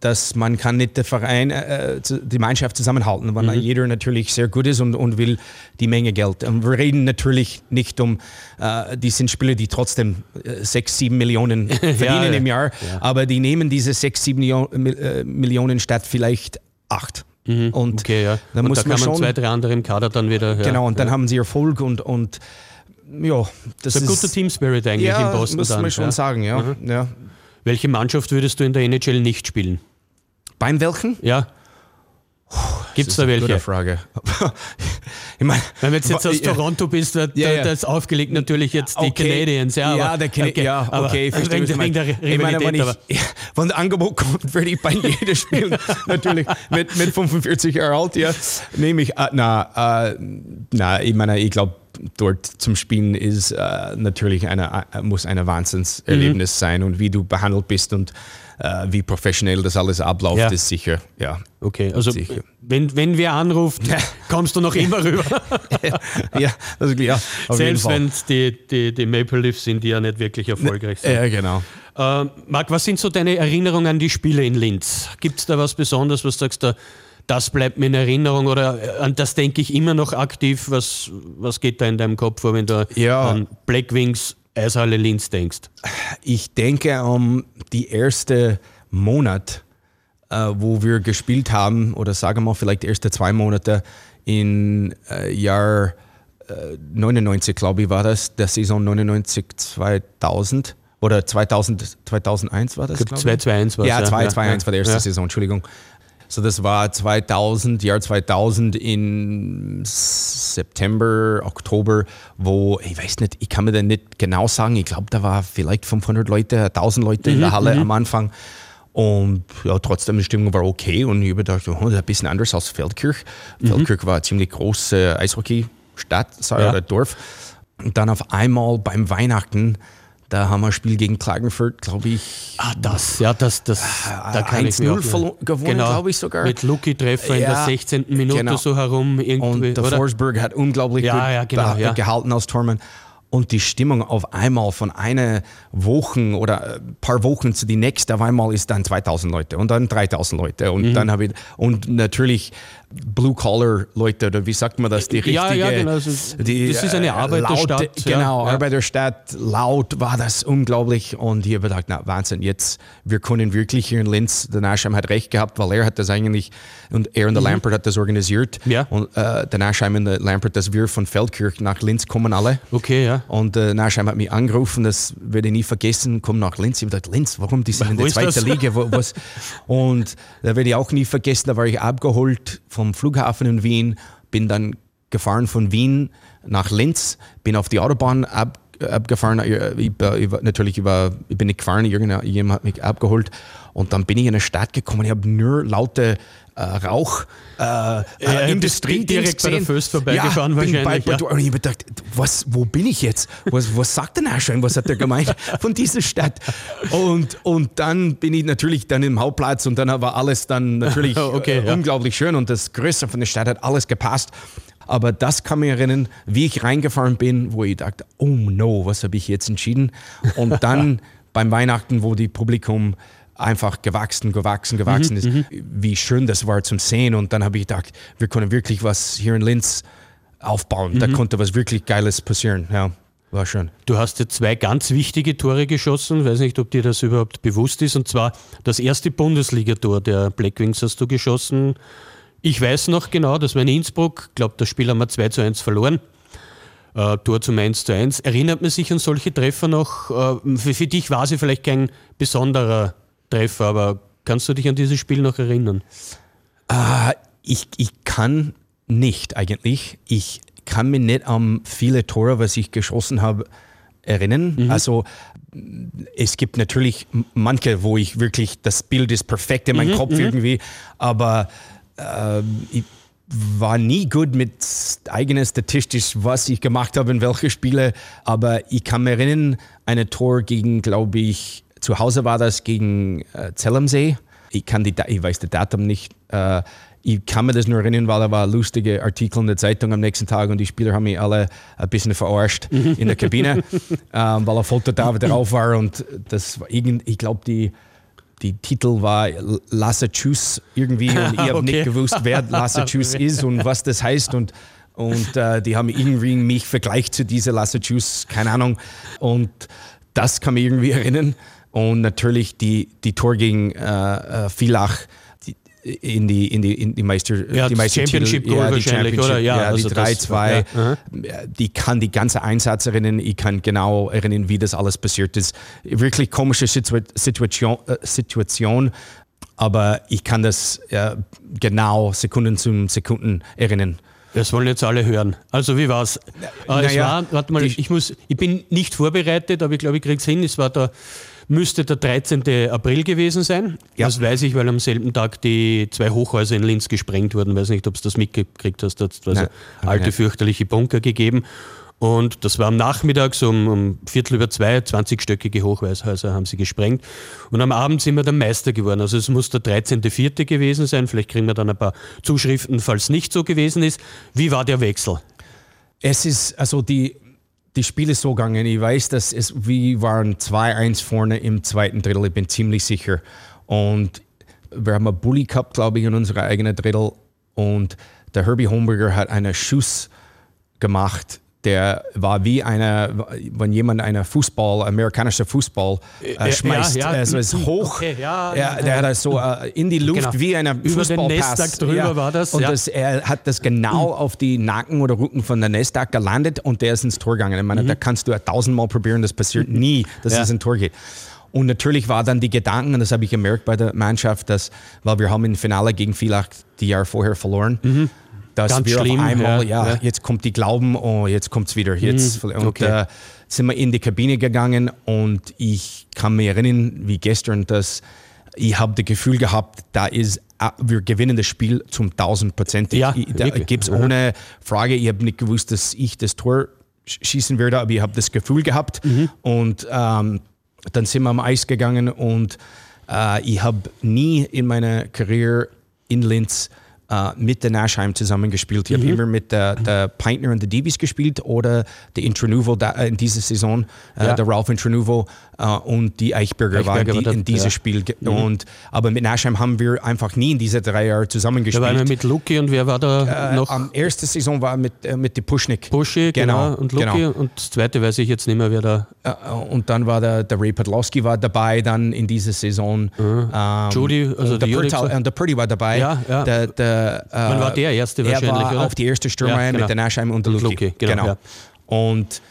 dass man kann nicht der Verein, äh, die Mannschaft zusammenhalten, weil Mhm. jeder natürlich sehr gut ist und, und will die Menge Geld. Und wir reden natürlich nicht um, äh, die sind Spieler, die trotzdem äh, sechs, sieben Millionen verdienen im Jahr, aber die nehmen diese sechs, sieben Millio Mil- äh, Millionen statt vielleicht acht. Und Mhm. Okay, ja. da und muss da man kann man schon, zwei, drei andere im Kader dann wieder. Genau, und dann haben sie Erfolg und, und ja, das Das ist ein guter Team Spirit eigentlich ja, in Boston. muss dann, man schon ja. sagen, ja. ja. Welche Mannschaft würdest du in der NHL nicht spielen? Beim welchen? Ja. Gibt es da welche? Gute Frage. ich meine, Wenn du jetzt, jetzt aus Toronto bist, da, Ja, ja. da ist aufgelegt natürlich jetzt die Okay. Canadiens. Ja, ja, aber, der Cana okay, ja, okay, verstehe, wegen, wegen der. Ich meine, wenn, aber, ich, wenn der Angebot kommt, würde ich bei jedem spielen. Natürlich, mit, mit 45 Jahren alt, ja, nehme ich, äh, na, äh, na, ich meine, ich glaube, dort zum Spielen ist äh, natürlich eine, äh, muss ein Wahnsinnserlebnis Mhm. sein und wie du behandelt bist und äh, wie professionell das alles abläuft, Ja. ist sicher, ja. okay, also Sicher. wenn, wenn wer anruft, kommst du noch immer rüber. ja, also, ja, Selbst wenn die, die, die Maple Leafs sind, die ja nicht wirklich erfolgreich sind. Ja, genau. Äh, Marc, was sind so deine Erinnerungen an die Spiele in Linz? Gibt es da was Besonderes, was du sagst, da, das bleibt mir in Erinnerung oder äh, an das denke ich immer noch aktiv? Was, was geht da in deinem Kopf vor, wenn du Ja. an Black Wings Eishalle Linz denkst? Ich denke, um die erste Monat, äh, wo wir gespielt haben, oder sagen wir mal vielleicht die ersten zwei Monate in äh, Jahr äh, 99, glaube ich, war das, der Saison 99, 2000 oder 2000, 2001 war das? Ich glaub, glaub ich? 2-2-1 war's, Ja, ja. 2-2-1 Ja, ja. war die erste Ja. Saison, Entschuldigung. So, das war 2000, Jahr 2000 in September, Oktober, wo, ich weiß nicht, ich kann mir da nicht genau sagen, ich glaube, da war vielleicht 500 Leute, 1000 Leute Mhm, in der Halle am Anfang. Und ja, trotzdem, die Stimmung war okay und ich gedacht, oh, das ist ein bisschen anders als Feldkirch. Feldkirch war eine ziemlich große Eishockey-Stadt Ja. oder Dorf. Und dann auf einmal beim Weihnachten, da haben wir ein Spiel gegen Klagenfurt, glaube ich, Ah, das, ja, das, das, da kann ich mich 1-0 auch- verlo- gewonnen, genau, glaube ich sogar. Mit Lucky-Treffer in der Ja, 16. Minute genau. so herum. Irgendwie, Und der oder? Forsberg hat unglaublich Ja, gut ja, genau, ja. gehalten als Tormann. Und die Stimmung auf einmal von einer Woche oder ein paar Wochen zu die nächste, auf einmal ist dann 2000 Leute und dann 3000 Leute. Mhm. Und dann habe ich, und natürlich Blue-Collar-Leute, oder wie sagt man das? Die richtige, Ja, ja, genau, das ist- die, das ist eine äh, Arbeiterstadt, Laute, genau, ja. Arbeiterstadt, laut war das unglaublich. Und ich habe gedacht, na Wahnsinn, jetzt, wir können wirklich hier in Linz, der Naschheim hat recht gehabt, weil er hat das eigentlich, und er und der Lampert hat das organisiert. Mhm. Ja. Und äh, der Naschheim und der Lampert, dass wir von Feldkirch nach Linz kommen alle. Okay, ja. Und äh, Naschheim hat mich angerufen, das werde ich nie vergessen, komm nach Linz. Ich habe gedacht, Linz, warum? Die sind in der zweiten? Liga. Wo, was? Und da werde ich auch nie vergessen, da war ich abgeholt vom Flughafen in Wien, bin dann gefahren von Wien nach Linz, bin auf die Autobahn ab, abgefahren, äh, ich, ich, war- natürlich über, ich bin nicht gefahren, irgendjemand hat mich abgeholt und dann bin ich in eine Stadt gekommen, ich habe nur laute äh, Rauch, äh, Ja, äh, Industrie direkt bei der Föst vorbeigefahren bin wahrscheinlich, Bei, ja. und ich habe gedacht, was, wo bin ich jetzt? Was, was sagt denn Aschheim? Was hat er gemeint von dieser Stadt? Und, und dann bin ich natürlich dann im Hauptplatz und dann war alles dann natürlich Okay, äh, ja. unglaublich schön und das Größe von der Stadt hat alles gepasst. Aber das kann mich erinnern, wie ich reingefahren bin, wo ich dachte, oh no, was habe ich jetzt entschieden? Und dann beim Weihnachten, wo die Publikum einfach gewachsen, gewachsen, gewachsen ist, wie schön das war zum Sehen. Und dann habe ich gedacht, wir können wirklich was hier in Linz aufbauen. Da konnte was wirklich Geiles passieren. Ja, war schön. Du hast ja zwei ganz wichtige Tore geschossen. Weiß nicht, ob dir das überhaupt bewusst ist. Und zwar das erste Bundesligator der Blackwings hast du geschossen. Ich weiß noch genau, das war in Innsbruck. Ich glaube, das Spiel haben wir 2 zu 1 verloren. äh, Tor zum 1 zu 1. Erinnert man sich an solche Treffer noch? Äh, für, für dich war sie vielleicht kein besonderer Treffer, aber kannst du dich an dieses Spiel noch erinnern? Äh, ich, ich kann nicht eigentlich. Ich kann mich nicht an viele Tore, was ich geschossen habe, erinnern. Mhm. Also es gibt natürlich manche, wo ich wirklich, das Bild ist perfekt in meinem mhm, Kopf mhm. irgendwie, aber äh, ich war nie gut mit eigenes statistisch, was ich gemacht habe in welche Spiele, aber ich kann mich erinnern, eine Tor gegen, glaube ich, zu Hause war das gegen äh, Zell am See. Ich, kann die, ich weiß das Datum nicht. Äh, ich kann mir das nur erinnern, weil da war lustige Artikel in der Zeitung am nächsten Tag und die Spieler haben mich alle ein bisschen verarscht in der Kabine, ähm, weil ein Foto da drauf war und das war irgend, ich glaube, die, die Titel war Lasse Tschüss irgendwie und ich habe okay. nicht gewusst, wer Lasse Tschüss ist und was das heißt und und äh, die haben irgendwie mich vergleicht zu dieser Lasse Tschüss, keine Ahnung und das kann mich irgendwie erinnern und natürlich die, die Tor gegen äh, äh Villach, in die, in die, in die Meister, ja, die Meister Championship Goal ja, wahrscheinlich, oder? Ja, ja also die 3-2. Ja. Die kann die ganze Einsatz erinnern. Ich kann genau erinnern, wie das alles passiert ist. Wirklich komische Situation, äh, Situation aber ich kann das äh, genau Sekunden zum Sekunden erinnern. Das wollen jetzt alle hören. Also wie war's? Äh, naja, es war, warte mal, ich muss, ich bin nicht vorbereitet, aber ich glaube, ich krieg's hin. Es war der müsste der 13. April gewesen sein. Ja. Das weiß ich, weil am selben Tag die zwei Hochhäuser in Linz gesprengt wurden. Ich weiß nicht, ob du das mitgekriegt hast. Da hat es also alte, fürchterliche Bunker gegeben. Und das war am Nachmittag, so um, um Viertel über zwei, 20-stöckige Hochhäuser haben sie gesprengt. Und am Abend sind wir dann Meister geworden. Also es muss der 13.04. gewesen sein. Vielleicht kriegen wir dann ein paar Zuschriften, falls es nicht so gewesen ist. Wie war der Wechsel? Es ist, also die, die Spiele so gegangen. Ich weiß, dass es, wir waren 2-1 vorne im zweiten Drittel, ich bin ziemlich sicher. Und wir haben einen Bully gehabt, glaube ich, in unserer eigenen Drittel. Und der Herbie Homburger hat einen Schuss gemacht, der war wie eine, wenn jemand einen Fußball, amerikanischer Fußball äh, schmeißt, ja, ja. also ist hoch, okay, ja, ja, der hat das so äh, in die Luft genau. wie eine Fußballpass. drüber ja. war das. Und das, er hat das genau mhm. auf die Nacken oder Rücken von der Nestag gelandet und der ist ins Tor gegangen. Ich meine, mhm. da kannst du tausendmal probieren, das passiert nie, dass es ins Tor geht. Und natürlich war dann die Gedanken, und das habe ich gemerkt bei der Mannschaft, dass, weil wir haben im Finale gegen Villach die Jahre vorher verloren, mhm dass Ganz wir schlimm, auf einmal, ja, ja, jetzt kommt die Glauben, oh, jetzt kommt es wieder. Jetzt, mhm, und äh, sind wir in die Kabine gegangen und ich kann mich erinnern, wie gestern, dass ich habe das Gefühl gehabt, da ist äh, wir gewinnen das Spiel zum 1000 Prozent. Ja, da gibt es ohne Frage. Ich habe nicht gewusst, dass ich das Tor schießen werde, aber ich habe das Gefühl gehabt. Mhm. Und ähm, dann sind wir am Eis gegangen und äh, ich habe nie in meiner Karriere in Linz äh, mit der Nashheim zusammengespielt. Ich mhm. habe immer mit der, der Peintner und der Davies gespielt oder der Intranuvo äh, in dieser Saison, äh, ja. der Ralph Intranuvo äh, und die Eichberger, Eichberger waren die, in dieses ja. Spiel. Mhm. Und, aber mit Nashheim haben wir einfach nie in diese drei Jahre zusammengespielt. Da waren wir mit Luki und wer war da äh, noch? Am erste Saison war mit, äh, mit die Puschnik. Puschi, genau, genau. Und Luki genau. und das zweite weiß ich jetzt nicht mehr, wer da. und dann war der, der Ray Podlowski war dabei dann in dieser Saison. Mhm. Ähm, Judy, also der, Purdy, und der Purdy war dabei. Ja, ja. Der, der, Wann war der erste wahrscheinlich, er war oder? auf die erste Stürmer ja, genau. mit der Nashheim und der Luki. Luki genau. genau. Ja. Und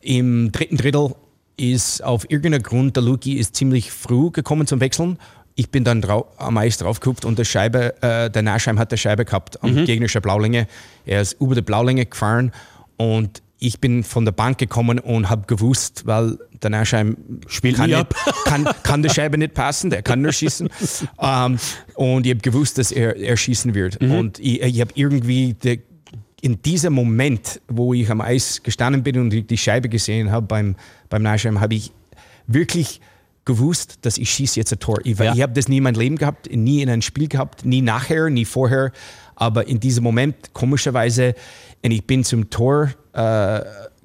im dritten Drittel ist auf irgendeinen Grund, der Luki ist ziemlich früh gekommen zum Wechseln. Ich bin dann drau am Eis draufgeguckt und der Scheibe, äh, der Nashheim hat der Scheibe gehabt am mhm. gegnerischen Blaulinge. Er ist über die Blaulinge gefahren und ich bin von der Bank gekommen und habe gewusst, weil der Nashheim Spielt kann, nicht, kann, kann der Scheibe nicht passen, der kann nur schießen. um, ähm, und ich habe gewusst, dass er, er schießen wird. Mhm. Und ich, ich habe irgendwie die, in diesem Moment, wo ich am Eis gestanden bin und die, Scheibe gesehen habe beim, beim Nashheim, habe ich wirklich gewusst, dass ich schieße jetzt ein Tor. Ich, ja. ich habe das nie in meinem Leben gehabt, nie in einem Spiel gehabt, nie nachher, nie vorher. Aber in diesem Moment, komischerweise, und ich bin zum Tor äh,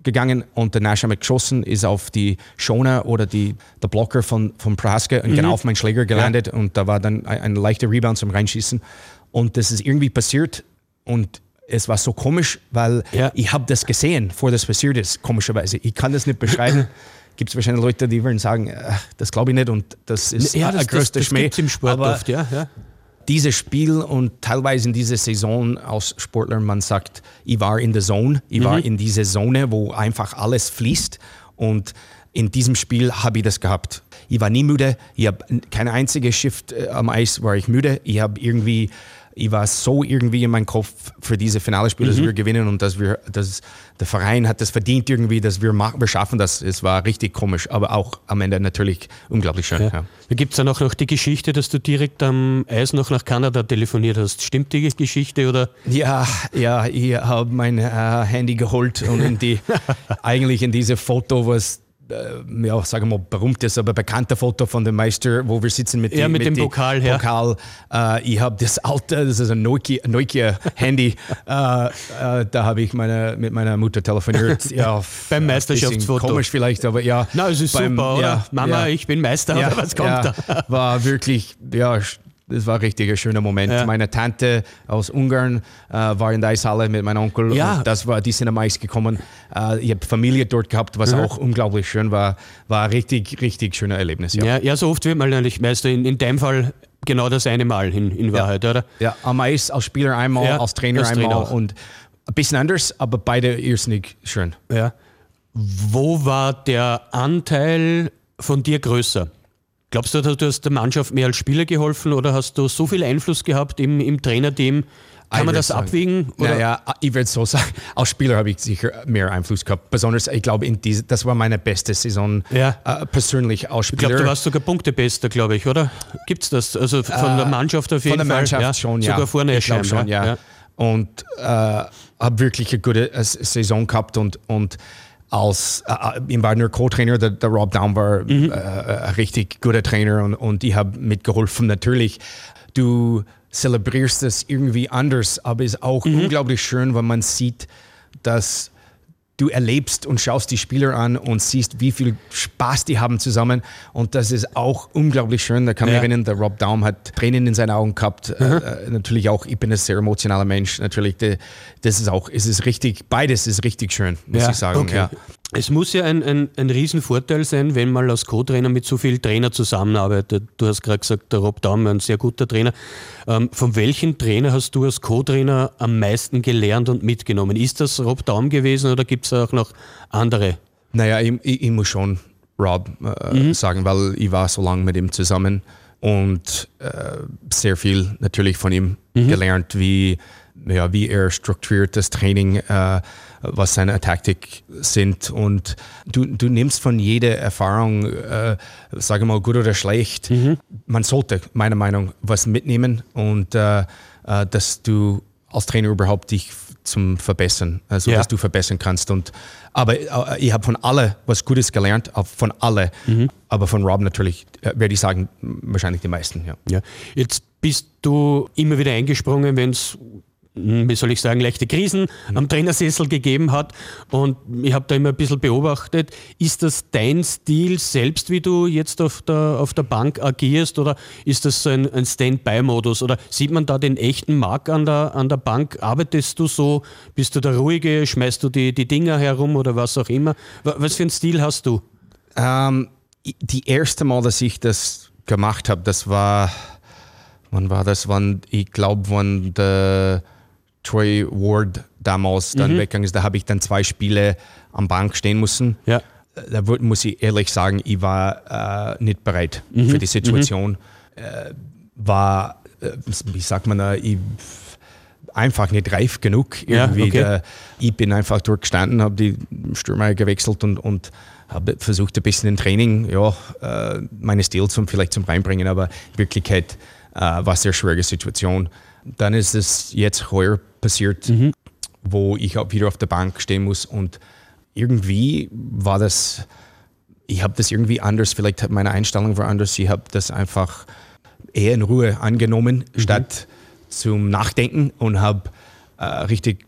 gegangen und der Nash hat geschossen, ist auf die Schoner oder die, der Blocker von, von Praska und mhm. genau auf meinen Schläger gelandet ja. und da war dann ein, ein leichter Rebound zum Reinschießen. Und das ist irgendwie passiert und es war so komisch, weil ja. ich habe das gesehen, vor das passiert ist, komischerweise. Ich kann das nicht beschreiben. Gibt es wahrscheinlich Leute, die würden sagen, äh, das glaube ich nicht und das ist ja, das, ein größter das, das Schmäh. im Sport aber, oft, ja, ja dieses Spiel und teilweise in dieser Saison als Sportler, man sagt, ich war in der Zone, ich war in dieser Zone, wo einfach alles fließt. Und in diesem Spiel habe ich das gehabt. Ich war nie müde, ich habe keine einzige Shift äh, am Eis war ich müde, ich habe irgendwie ich war so irgendwie in meinem Kopf für diese finale Spiel, dass wir gewinnen und dass wir, dass der Verein hat das verdient irgendwie, dass wir machen, wir schaffen das. Es war richtig komisch, aber auch am Ende natürlich unglaublich schön. Ja. Da gibt es dann auch noch die Geschichte, dass du direkt am Eis noch nach Kanada telefoniert hast. Stimmt die Geschichte oder? Ja, ja, ich habe mein äh, Handy geholt und in die, eigentlich in diese Foto, was äh, ja, sagen wir mal, berühmtes, aber bekannte Foto von dem Meister, wo wir sitzen mit, Ja, mit dem die Pokal, ja. Pokal. Äh, ich habe das alte, das ist ein Nokia, Nokia äh, äh, da habe ich meine, mit meiner Mutter telefoniert. Ja, Beim äh, Meisterschaftsfoto. Komisch vielleicht, aber ja. Na, es ist beim- super, oder? Mama, ich bin Meister, was kommt da? War wirklich, ja, das war richtig ein schöner Moment. Ja. Meine Tante aus Ungarn äh, war in der Eishalle mit meinem Onkel. Ja. Und das war, die sind am Eis gekommen. Äh, ich habe Familie dort gehabt, was auch unglaublich schön war. War ein richtig, richtig schöner Erlebnis. Ja. Ja, ja, so oft wird man eigentlich Meister. In, in deinem Fall genau das eine Mal in, in Wahrheit, oder? Ja, am Eis als Spieler einmal, Ja, als Trainer als Trainer einmal auch. und ein bisschen anders, aber beide irrsinnig schön. Ja. Wo war der Anteil von dir größer? Glaubst du, du hast der Mannschaft mehr als Spieler geholfen oder hast du so viel Einfluss gehabt im, im Trainerteam? Kann Ich man das sagen, abwiegen? Oder? Naja, ich würde so sagen, als Spieler habe ich sicher mehr Einfluss gehabt. Besonders, ich glaube, in diese, das war meine beste Saison Ja. äh, persönlich als Ich Spieler. glaube, du warst sogar Punktebester, glaube ich, oder? Gibt es das? Also von der Mannschaft auf jeden Von der Fall? Mannschaft ja. schon, ja. Sogar vorne ich schon, ja. Und äh, habe wirklich eine gute äh, Saison gehabt und, und als äh, ich war nur Co-Trainer, der, der Rob Down war Mhm. äh, ein richtig guter Trainer und, und ich habe mitgeholfen. Natürlich, du zelebrierst es irgendwie anders, aber es ist auch Mhm. unglaublich schön, wenn man sieht, dass du erlebst und schaust die Spieler an und siehst, wie viel Spaß die haben zusammen. Und das ist auch unglaublich schön. Da kann ich Ja. erinnern, der Rob Daum hat Tränen in seinen Augen gehabt. Äh, äh, natürlich auch, ich bin ein sehr emotionaler Mensch. Natürlich, de, das ist auch, es ist richtig, beides ist richtig schön, muss ich sagen. okay. Ja. Es muss ja ein, ein, ein Riesenvorteil sein, wenn man als Co-Trainer mit so vielen Trainer zusammenarbeitet. Du hast gerade gesagt, der Rob Daum, ein sehr guter Trainer. Ähm, von welchem Trainer hast du als Co-Trainer am meisten gelernt und mitgenommen? Ist das Rob Daum gewesen oder gibt es auch noch andere? Naja, ich, ich, ich muss schon Rob äh, sagen, weil ich war so lange mit ihm zusammen und äh, sehr viel natürlich von ihm gelernt, wie, ja, wie er strukturiert das Training, äh, was seine Taktik sind und du, du nimmst von jeder Erfahrung, äh, sage mal gut oder schlecht, man sollte meiner Meinung nach was mitnehmen und äh, äh, dass du als Trainer überhaupt dich zum Verbessern, also Ja. dass du verbessern kannst. Und, aber äh, ich habe von alle was Gutes gelernt, von alle. Aber von Rob natürlich, äh, werde ich sagen, wahrscheinlich die meisten. Ja. Ja. Jetzt bist du immer wieder eingesprungen, wenn es, wie soll ich sagen, leichte Krisen am Trainersessel gegeben hat. Und ich habe da immer ein bisschen beobachtet, ist das dein Stil selbst, wie du jetzt auf der, auf der Bank agierst, oder ist das so ein, ein Stand-by-Modus? Oder sieht man da den echten Mark an der, an der Bank? Arbeitest du so? Bist du der Ruhige? Schmeißt du die, die Dinger herum oder was auch immer? Wa- Was für einen Stil hast du? Ähm, die erste Mal, dass ich das gemacht habe, das war, wann war das? Wann, ich glaube, wann der Troy Ward damals dann weggegangen ist, da habe ich dann zwei Spiele am Bank stehen müssen. Ja. da muss ich ehrlich sagen, ich war äh, nicht bereit für die Situation. Äh, war, äh, wie sagt man da, ich, einfach nicht reif genug. Ja, Irgendwie okay. der, ich bin einfach dort gestanden, habe die Stürmer gewechselt und, und habe versucht, ein bisschen im Training ja, äh, meine Stil zum, vielleicht zum reinbringen, aber in Wirklichkeit äh, war es eine sehr schwierige Situation. Dann ist es jetzt heuer passiert, wo ich auch wieder auf der Bank stehen muss und irgendwie war das, ich habe das irgendwie anders, vielleicht hat meine Einstellung war anders, ich habe das einfach eher in Ruhe angenommen, statt zum Nachdenken und habe äh, richtig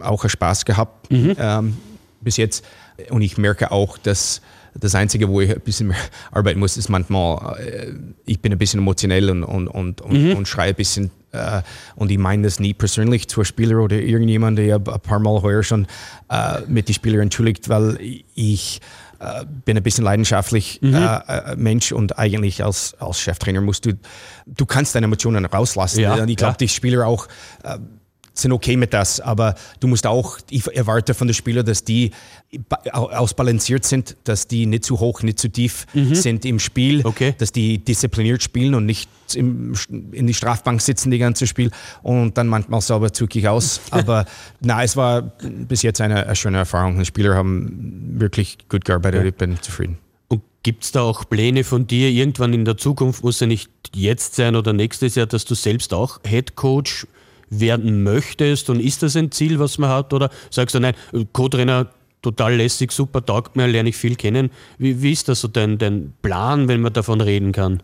auch Spaß gehabt ähm, bis jetzt. Und ich merke auch, dass das Einzige, wo ich ein bisschen mehr arbeiten muss, ist manchmal, äh, ich bin ein bisschen emotionell und, und, und, und, und schreie ein bisschen. Äh, und ich meine das nie persönlich zur Spieler oder irgendjemand. Ich habe ein paar Mal heuer schon äh, mit den Spielern entschuldigt, weil ich äh, bin ein bisschen leidenschaftlich Mhm. äh, Mensch und eigentlich als, als Cheftrainer musst du, du kannst deine Emotionen rauslassen. Ja, und ich glaube, ja. die Spieler auch sind okay mit das, aber du musst auch, ich erwarte von den Spielern, dass die ba- au- ausbalanciert sind, dass die nicht zu hoch, nicht zu tief sind im Spiel, Mhm. Okay. dass die diszipliniert spielen und nicht im, in die Strafbank sitzen die ganze Spiel und dann manchmal sauber zügig aus. Aber na, es war bis jetzt eine, eine schöne Erfahrung. Die Spieler haben wirklich gut gearbeitet, ich bin zufrieden. Und gibt es da auch Pläne von dir irgendwann in der Zukunft, muss ja nicht jetzt sein oder nächstes Jahr, dass du selbst auch Head Coach werden möchtest? Und ist das ein Ziel, was man hat? Oder sagst du, nein, Co-Trainer total lässig, super, taugt mir, lerne ich viel kennen. Wie, wie ist das so dein, dein Plan, wenn man davon reden kann?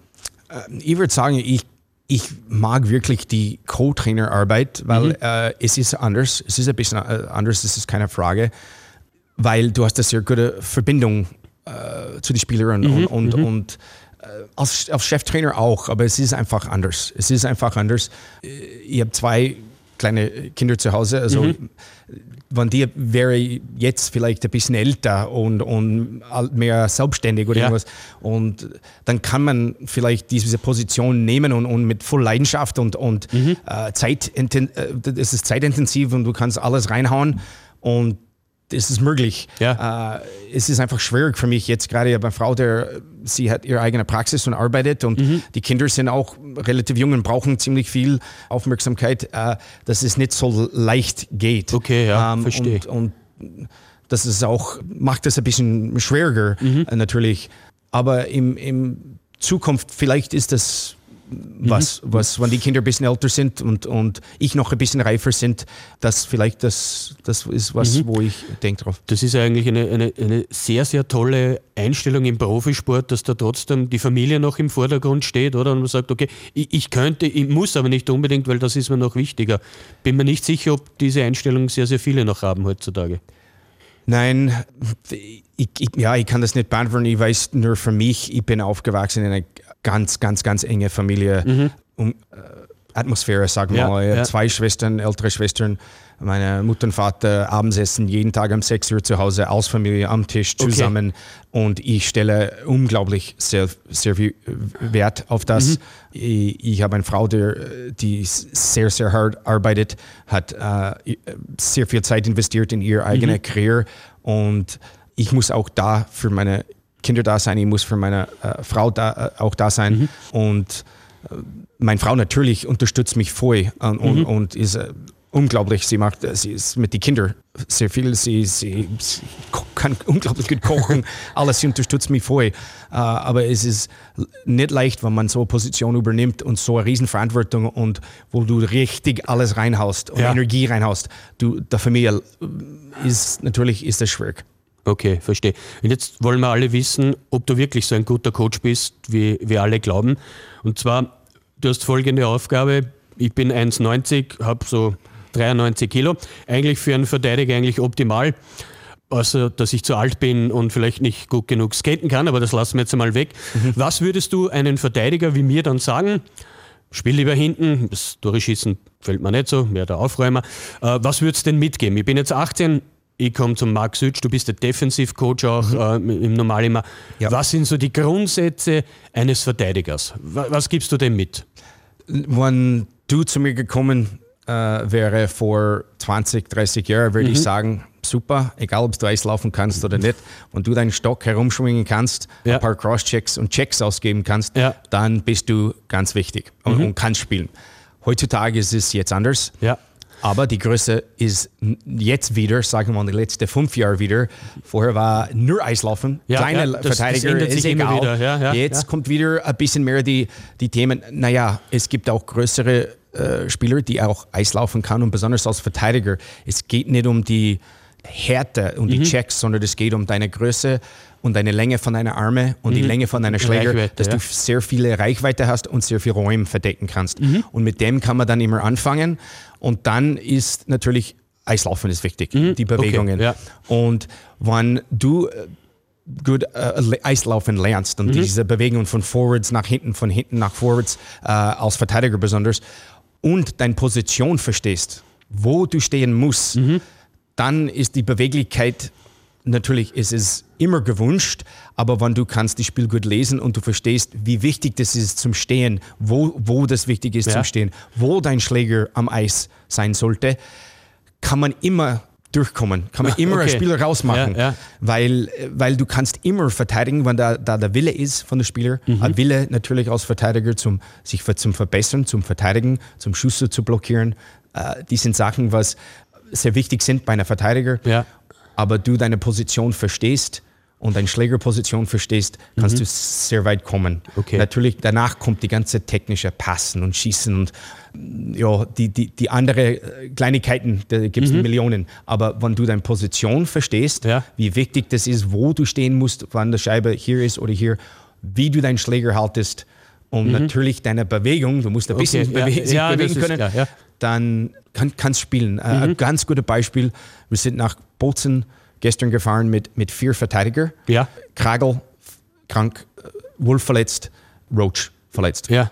Ich würde sagen, ich, ich mag wirklich die Co-Trainer-Arbeit, weil äh, es ist anders. Es ist ein bisschen äh, anders, das ist keine Frage, weil du hast eine sehr gute Verbindung äh, zu den Spielern und, und, und äh, als, als Cheftrainer auch, aber es ist einfach anders. Es ist einfach anders. Äh, Ich habe zwei kleine Kinder zu Hause, also wenn die wäre jetzt vielleicht ein bisschen älter und, und mehr selbstständig oder Ja. irgendwas. Und dann kann man vielleicht diese Position nehmen und, und mit voll Leidenschaft und, und äh, Zeit, äh, es ist zeitintensiv und du kannst alles reinhauen und es ist möglich. Ja. Äh, es ist einfach schwierig für mich jetzt gerade. Ich habe eine Frau, der sie hat ihre eigene Praxis und arbeitet und Mhm. die Kinder sind auch relativ jung und brauchen ziemlich viel Aufmerksamkeit, äh, dass es nicht so leicht geht. Ähm, Okay, ja, verstehe. Und, und das ist auch, macht es ein bisschen schwieriger Mhm. äh, natürlich. Aber im, im Zukunft, vielleicht ist das was, Mhm. was, wenn die Kinder ein bisschen älter sind und, und ich noch ein bisschen reifer sind, das vielleicht das, das ist was, Mhm. wo ich denke drauf. Das ist eigentlich eine, eine, eine sehr, sehr tolle Einstellung im Profisport, dass da trotzdem die Familie noch im Vordergrund steht, oder? Und man sagt, okay, ich, ich könnte, ich muss aber nicht unbedingt, weil das ist mir noch wichtiger. Bin mir nicht sicher, ob diese Einstellung sehr, sehr viele noch haben heutzutage. Nein, ich, ich, ja, ich kann das nicht beantworten. Ich weiß nur für mich, ich bin aufgewachsen in einer ganz, ganz, ganz enge Familie. Um, äh, Atmosphäre, sagen wir Ja, mal. Ja. Zwei Schwestern, ältere Schwestern. Meine Mutter und Vater Abendessen jeden Tag um 6 Uhr zu Hause als Familie am Tisch Okay. zusammen. Und ich stelle unglaublich sehr, sehr viel Wert auf das. Ich, ich habe eine Frau, die, die sehr, sehr hart arbeitet, hat äh, sehr viel Zeit investiert in ihre eigene Karriere. Und ich muss auch da für meine Kinder da sein, ich muss für meine äh, Frau da, äh, auch da sein. Und äh, meine Frau natürlich unterstützt mich voll und, und, und ist äh, unglaublich. Sie macht, äh, sie ist mit den Kindern sehr viel. Sie, sie, sie kann unglaublich gut kochen. Alles, sie unterstützt mich voll. Äh, aber es ist nicht leicht, wenn man so eine Position übernimmt und so eine Riesenverantwortung und wo du richtig alles reinhaust und Ja. Energie reinhaust. Du, der Familie äh, ist natürlich ist das schwierig. Okay, verstehe. Und jetzt wollen wir alle wissen, ob du wirklich so ein guter Coach bist, wie wir alle glauben. Und zwar, du hast folgende Aufgabe. Ich bin 1,90, habe so 93 Kilo. Eigentlich für einen Verteidiger eigentlich optimal. Außer, dass ich zu alt bin und vielleicht nicht gut genug skaten kann, aber das lassen wir jetzt einmal weg. Was würdest du einen Verteidiger wie mir dann sagen? Spiel lieber hinten, das Tore schießen fällt mir nicht so, mehr der Aufräumer. Äh, was würdest du denn mitgeben? Ich bin jetzt 18, ich komme zum Marc Sütsch, du bist der Defensivcoach auch äh, im Normal immer. Ja. Was sind so die Grundsätze eines Verteidigers? Wa- Was gibst du dem mit? Wenn du zu mir gekommen äh, wäre vor 20, 30 Jahren, würde ich sagen, super, egal ob du Eislaufen kannst oder nicht, wenn du deinen Stock herumschwingen kannst, Ja. ein paar Crosschecks und Checks ausgeben kannst, Ja. dann bist du ganz wichtig und, und kannst spielen. Heutzutage ist es jetzt anders. Ja. Aber die Größe ist jetzt wieder, sagen wir mal, die letzten fünf Jahre wieder. Vorher war nur Eislaufen, Ja, kleine ja, das- das Verteidiger, ändert ist egal. wieder, ja, jetzt kommt wieder ein bisschen mehr die, die Themen. Naja, es gibt auch größere äh, Spieler, die auch Eislaufen kann und besonders als Verteidiger. Es geht nicht um die Härte und die Mhm. Checks, sondern es geht um deine Größe und deine Länge von deiner Arme und die Länge von deiner Schläger, Mhm. Reichweite, dass ja. du sehr viele Reichweite hast und sehr viel Räume verdecken kannst. Mhm. Und mit dem kann man dann immer anfangen. Und dann ist natürlich Eislaufen ist wichtig, die Bewegungen. Mhm. ja. Und wenn du äh, gut äh, Eislaufen lernst Mhm. und diese Bewegungen von Forwards nach hinten, von hinten nach Forwards, äh, als Verteidiger besonders, und deine Position verstehst, wo du stehen musst, Mhm. dann ist die Beweglichkeit natürlich ist es immer gewünscht, aber wenn du kannst das Spiel gut lesen und du verstehst, wie wichtig das ist zum Stehen, wo, wo das wichtig ist Ja. zum Stehen, wo dein Schläger am Eis sein sollte, kann man immer durchkommen, kann man immer okay. ein Spiel rausmachen, Ja, ja. Weil, weil du kannst immer verteidigen, wenn da, da der Wille ist von der Spieler, Mhm. ein Wille natürlich als Verteidiger zum sich zum Verbessern, zum Verteidigen, zum Schüsse zu blockieren. Äh, die sind Sachen, was sehr wichtig sind bei einer Verteidiger. Ja. Aber du deine Position verstehst und deine Schlägerposition verstehst, kannst du sehr weit kommen. Mhm. Okay. Natürlich, danach kommt die ganze technische Passen und Schießen und ja, die, die, die andere äh, Kleinigkeiten, da gibt es Millionen. Aber wenn du deine Position verstehst, Mhm. Ja. wie wichtig das ist, wo du stehen musst, wann der Scheibe hier ist oder hier, wie du deinen Schläger haltest und natürlich deine Bewegung, du musst ein bisschen Mhm. Okay, ja. bewe sich Ja, bewegen können, klar, ja. dann kann, kannst spielen. Äh, Mhm. Ein ganz gutes Beispiel, wir sind nach Bozen gestern gefahren mit, mit vier Verteidiger. Ja. Kragel krank, äh, Wolf verletzt, Roach verletzt. Ja.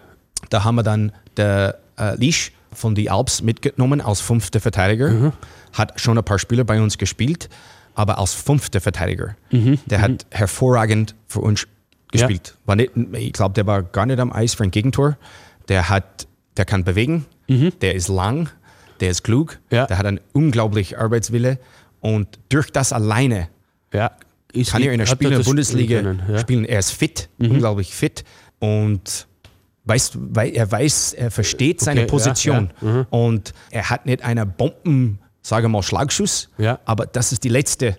Da haben wir dann der äh, Leash von die Alps mitgenommen als fünfter Verteidiger. Mhm. Hat schon ein paar Spiele bei uns gespielt, aber als fünfter Verteidiger. Mhm. Der hat hervorragend für uns gespielt. War nicht, ich glaube, der war gar nicht am Eis für ein Gegentor. Der hat, der kann bewegen, der ist lang, der ist klug, Mhm. Ja. der hat einen unglaublichen Arbeitswille und durch das alleine Ja. Kann er in der Spiel Bundesliga spielen können, ja. Mhm. spielen. Er ist fit, unglaublich fit und weiß, weil er weiß, er versteht seine ja, Position ja, mhm. und er hat nicht einen Bomben, sage mal Schlagschuss, Ja. aber das ist die letzte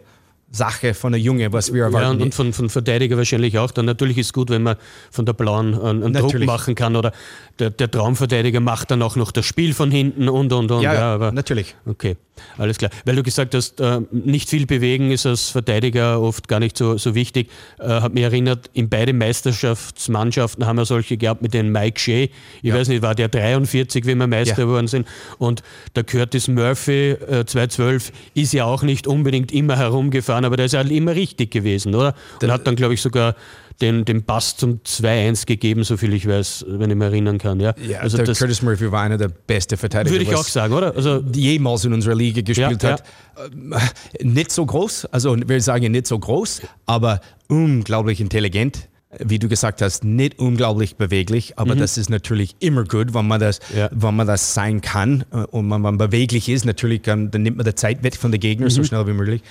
Sache von der Junge, was wir Ja, erwarten. und, und von, von Verteidiger wahrscheinlich auch. Dann natürlich ist es gut, wenn man von der Blauen einen, einen Druck machen kann oder der, der Traumverteidiger macht dann auch noch das Spiel von hinten und und und. ja, ja, aber natürlich. Okay, alles klar. Weil du gesagt hast, äh, nicht viel bewegen ist als Verteidiger oft gar nicht so, so wichtig. Äh, hat mich erinnert, in beiden Meisterschaftsmannschaften haben wir solche gehabt mit dem Mike Shea. Ich weiß nicht, war der 43, wie wir Meister Ja. geworden sind. Und der Curtis Murphy, äh, 212, ist ja auch nicht unbedingt immer herumgefahren, aber der ist halt immer richtig gewesen, oder? Und hat dann, glaube ich, sogar den, den Pass zum 2-1 gegeben, so viel ich weiß, wenn ich mich erinnern kann. Ja, Ja, also der das Curtis Murphy war einer der besten Verteidiger, würde ich auch sagen, oder? Also jemals in unserer Liga gespielt Ja, hat. Ähm, Nicht so groß, also wir sagen nicht so groß, aber unglaublich intelligent. Wie du gesagt hast, nicht unglaublich beweglich, aber das ist natürlich immer gut, wenn man das, Mhm. Ja. wenn man das sein kann äh, und wenn man beweglich ist. Natürlich, kann, dann nimmt man die Zeit weg von den Gegnern so Mhm. schnell wie möglich.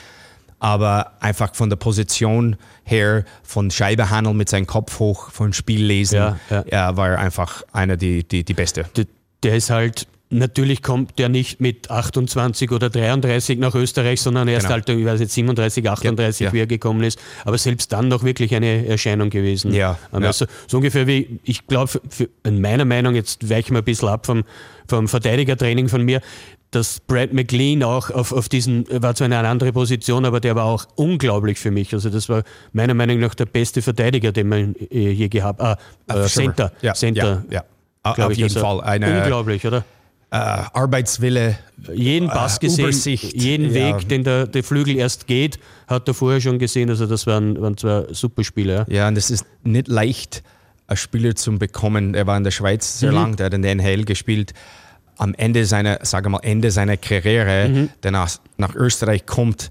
Aber einfach von der Position her, von Scheibehandel mit seinem Kopf hoch, von Spiellesen, Ja, ja. ja, war er einfach einer die, die, die Beste. der, der ist halt, natürlich kommt der nicht mit 28 oder 33 nach Österreich, sondern erst Genau. halt, ich weiß nicht, 37, 38, ja. wie er gekommen ist. Aber selbst dann noch wirklich eine Erscheinung gewesen. Ja, Ähm, ja. Also, so ungefähr wie, ich glaube, in meiner Meinung, jetzt weichen wir ein bisschen ab vom, vom Verteidigertraining von mir, dass Brad McLean auch auf, auf diesen, war zwar eine andere Position, aber der war auch unglaublich für mich. Also das war meiner Meinung nach der beste Verteidiger, den man äh, je gehabt hat. Ah, äh, Center. Ja, Center. ja, ja. Auf ich. jeden Also Fall. Eine unglaublich, oder? äh, Arbeitswille. jeden Pass gesehen, Übersicht, jeden ja. Weg, den der, der Flügel erst geht, hat er vorher schon gesehen. Also das waren, waren zwei super Spieler. Ja, und es ist nicht leicht, einen Spieler zu bekommen. Er war in der Schweiz Mhm. sehr lang, der hat in der NHL gespielt. Am Ende seiner, sage mal, Ende seiner Karriere, Mhm. der nach, nach Österreich kommt,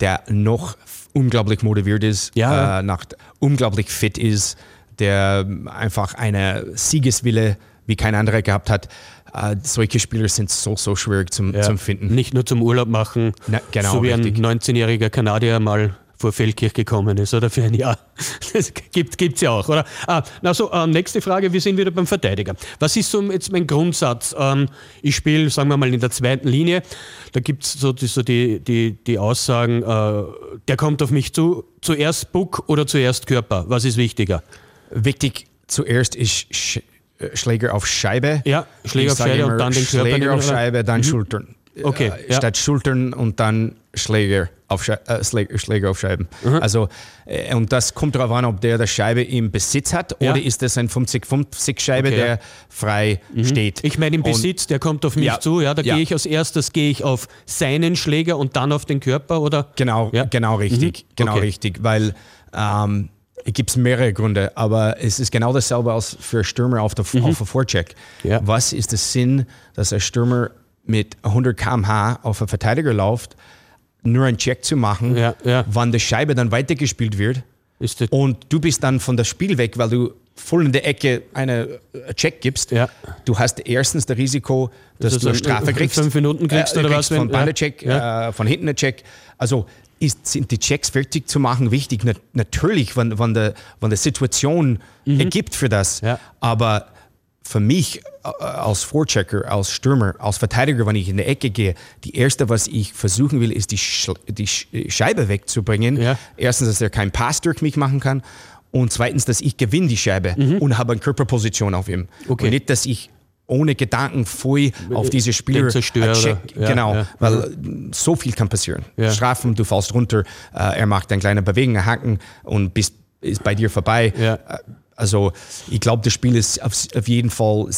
der noch unglaublich motiviert ist, Ja. äh, nach, unglaublich fit ist, der einfach eine Siegeswille wie kein anderer gehabt hat. Äh, solche Spieler sind so, so schwierig zum, Ja. zum Finden. Nicht nur zum Urlaub machen, Na, genau, so wie richtig. ein 19-jähriger Kanadier mal vor Feldkirch gekommen ist oder für ein Jahr. Das gibt es ja auch, oder? Ah, na so, äh, nächste Frage, wir sind wieder beim Verteidiger. Was ist so jetzt mein Grundsatz? Ähm, ich spiele, sagen wir mal, in der zweiten Linie. Da gibt es so, die, so die, die, die Aussagen, äh, der kommt auf mich zu, zuerst Buck oder zuerst Körper. Was ist wichtiger? Wichtig zuerst ist Sch äh, Schläger auf Scheibe. Ja, Schläger auf Scheibe und dann den Körper Schläger auf? Scheibe, dann Schultern. Okay, Äh, ja. Statt Schultern und dann Schläger auf, Schei äh, Schläger, Schläger auf Scheiben. Also, äh, und das kommt darauf an, ob der der Scheibe im Besitz hat Ja. oder ist das ein 50-50 Scheibe, Okay, ja. der frei steht. Ich meine im Und- Besitz, der kommt auf mich Ja, zu, ja, da gehe ich als erstes gehe ich auf seinen Schläger und dann auf den Körper oder Genau, genau richtig, genau Okay. richtig, weil ähm, es gibt mehrere Gründe, aber es ist genau dasselbe als für Stürmer auf der, auf der Vorcheck. Mhm. Was ist der Sinn, dass ein Stürmer mit 100 km/h auf einen Verteidiger läuft? Nur einen Check zu machen, Ja, ja. wann die Scheibe dann weitergespielt wird Ist das, und du bist dann von das Spiel weg, weil du voll in der Ecke eine äh, Check gibst. Ja. Du hast erstens das Risiko, dass Dass du eine Strafe fünf kriegst. Minuten kriegst oder was, Von wenn- vorne ja. Check, Ja. äh, von hinten ein Check. Also ist, sind die Checks fertig zu machen wichtig? Na, natürlich, wenn, wenn, der, wenn Situation ergibt für das. Mhm. Aber für mich äh, als Vorchecker, als Stürmer, als Verteidiger, wenn ich in die Ecke gehe, die erste, was ich versuchen will, ist die, Sch die Sch Scheibe wegzubringen. Ja. Erstens, dass er keinen Pass durch mich machen kann. Und zweitens, dass ich gewinne die Scheibe und habe eine Körperposition auf ihm. Mhm. Okay. Und nicht, dass ich ohne Gedanken voll auf diese Spieler zerstöre, einen? Ja, genau, ja. weil so viel kann passieren. Strafen, du fällst runter, er macht eine kleine Bewegung, einen Haken und bist, ist bei dir vorbei. Äh, Also ich glaube, das Spiel ist auf, auf jeden Fall,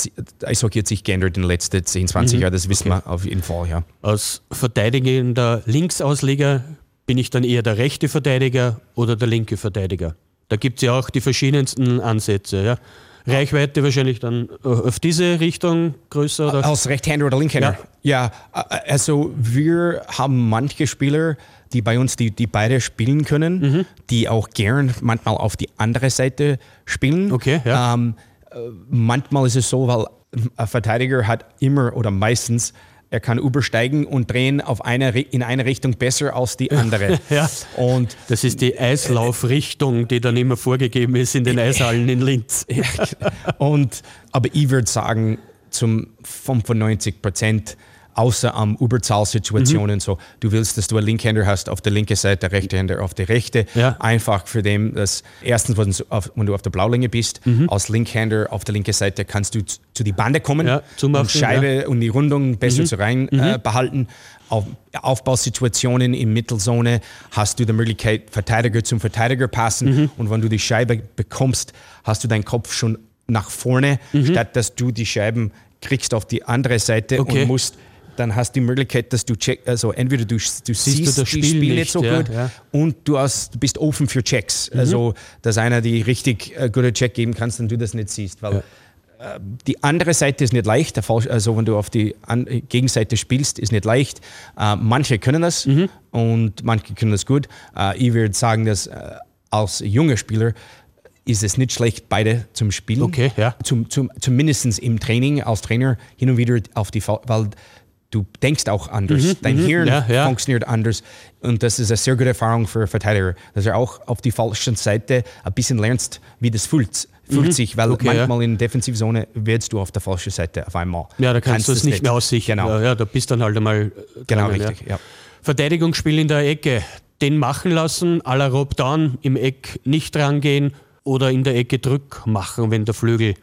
Eishockey hat sich geändert in den letzten 10, 20 Mhm. Jahren, das wissen wir auf jeden Fall, ja. Als verteidigender Linksausleger bin ich dann eher der rechte Verteidiger oder der linke Verteidiger. Da gibt es ja auch die verschiedensten Ansätze. Ja. Reichweite wahrscheinlich dann äh, auf diese Richtung größer oder? Als Rechtshänder oder Linkshänder? Ja. äh, also wir haben manche Spieler, die bei uns, die, die beide spielen können, Mhm. die auch gern manchmal auf die andere Seite spielen. Okay, ja. Ähm, äh, manchmal ist es so, weil ein Verteidiger hat immer oder meistens, er kann übersteigen und drehen auf eine, in eine Richtung besser als die andere. Ja. Und Das ist die Eislaufrichtung, die dann immer vorgegeben ist in den Eishallen in Linz. Und, aber ich würde sagen, zum 95 Prozent, außer am Überzahlsituationen, so, du willst, dass du einen Linkshänder hast auf der linken Seite, rechte Händer auf der rechte. Ja. Einfach für dem, dass erstens, wenn du auf, wenn du auf der Blaulinie bist, als Linkhänder auf der linken Seite kannst du zu, zu die Bande kommen Ja, und Scheibe und die Rundung besser zu rein äh, behalten. Auf Aufbausituationen in Mittelzone hast du die Möglichkeit, Verteidiger zum Verteidiger passen. Und wenn du die Scheibe bekommst, hast du deinen Kopf schon nach vorne, statt dass du die Scheiben kriegst auf die andere Seite Okay. und musst dann hast du die Möglichkeit, dass du check, also entweder du, du siehst, du das Spiel Spiel nicht, nicht, so ja, gut ja. Mhm. und du, hast, du bist offen für Checks. Also, dass einer die richtig äh, gute Check geben kannst und du das nicht siehst. Weil äh, die andere Seite ist nicht leicht. Also, wenn du auf die An Gegenseite spielst, ist nicht leicht. Äh, manche können das Mhm. und manche können das gut. Äh, ich würde sagen, dass äh, als junger Spieler ist es nicht schlecht, beide zum Spielen. Okay, ja. Zum, zum, zumindest im Training als Trainer hin und wieder auf die Fa weil du denkst auch anders. Dein Hirn Mhm, ja, ja. funktioniert anders. Und das ist eine sehr gute Erfahrung für Verteidiger, dass er auch auf die falschen Seite ein bisschen lernst, wie das fühlt, fühlt sich, weil Mhm. Okay, ja. manchmal in Defensivzone wirst du auf der falschen Seite auf einmal. Ja, da kannst, du es nicht mehr aussichten. Genau, Ja, ja, da bist dann halt einmal. genau drinnen, richtig. Ja. Verteidigungsspiel in der Ecke. Den machen lassen, à la Rob Down, im Eck nicht rangehen oder in der Ecke Drück machen, wenn der Flügel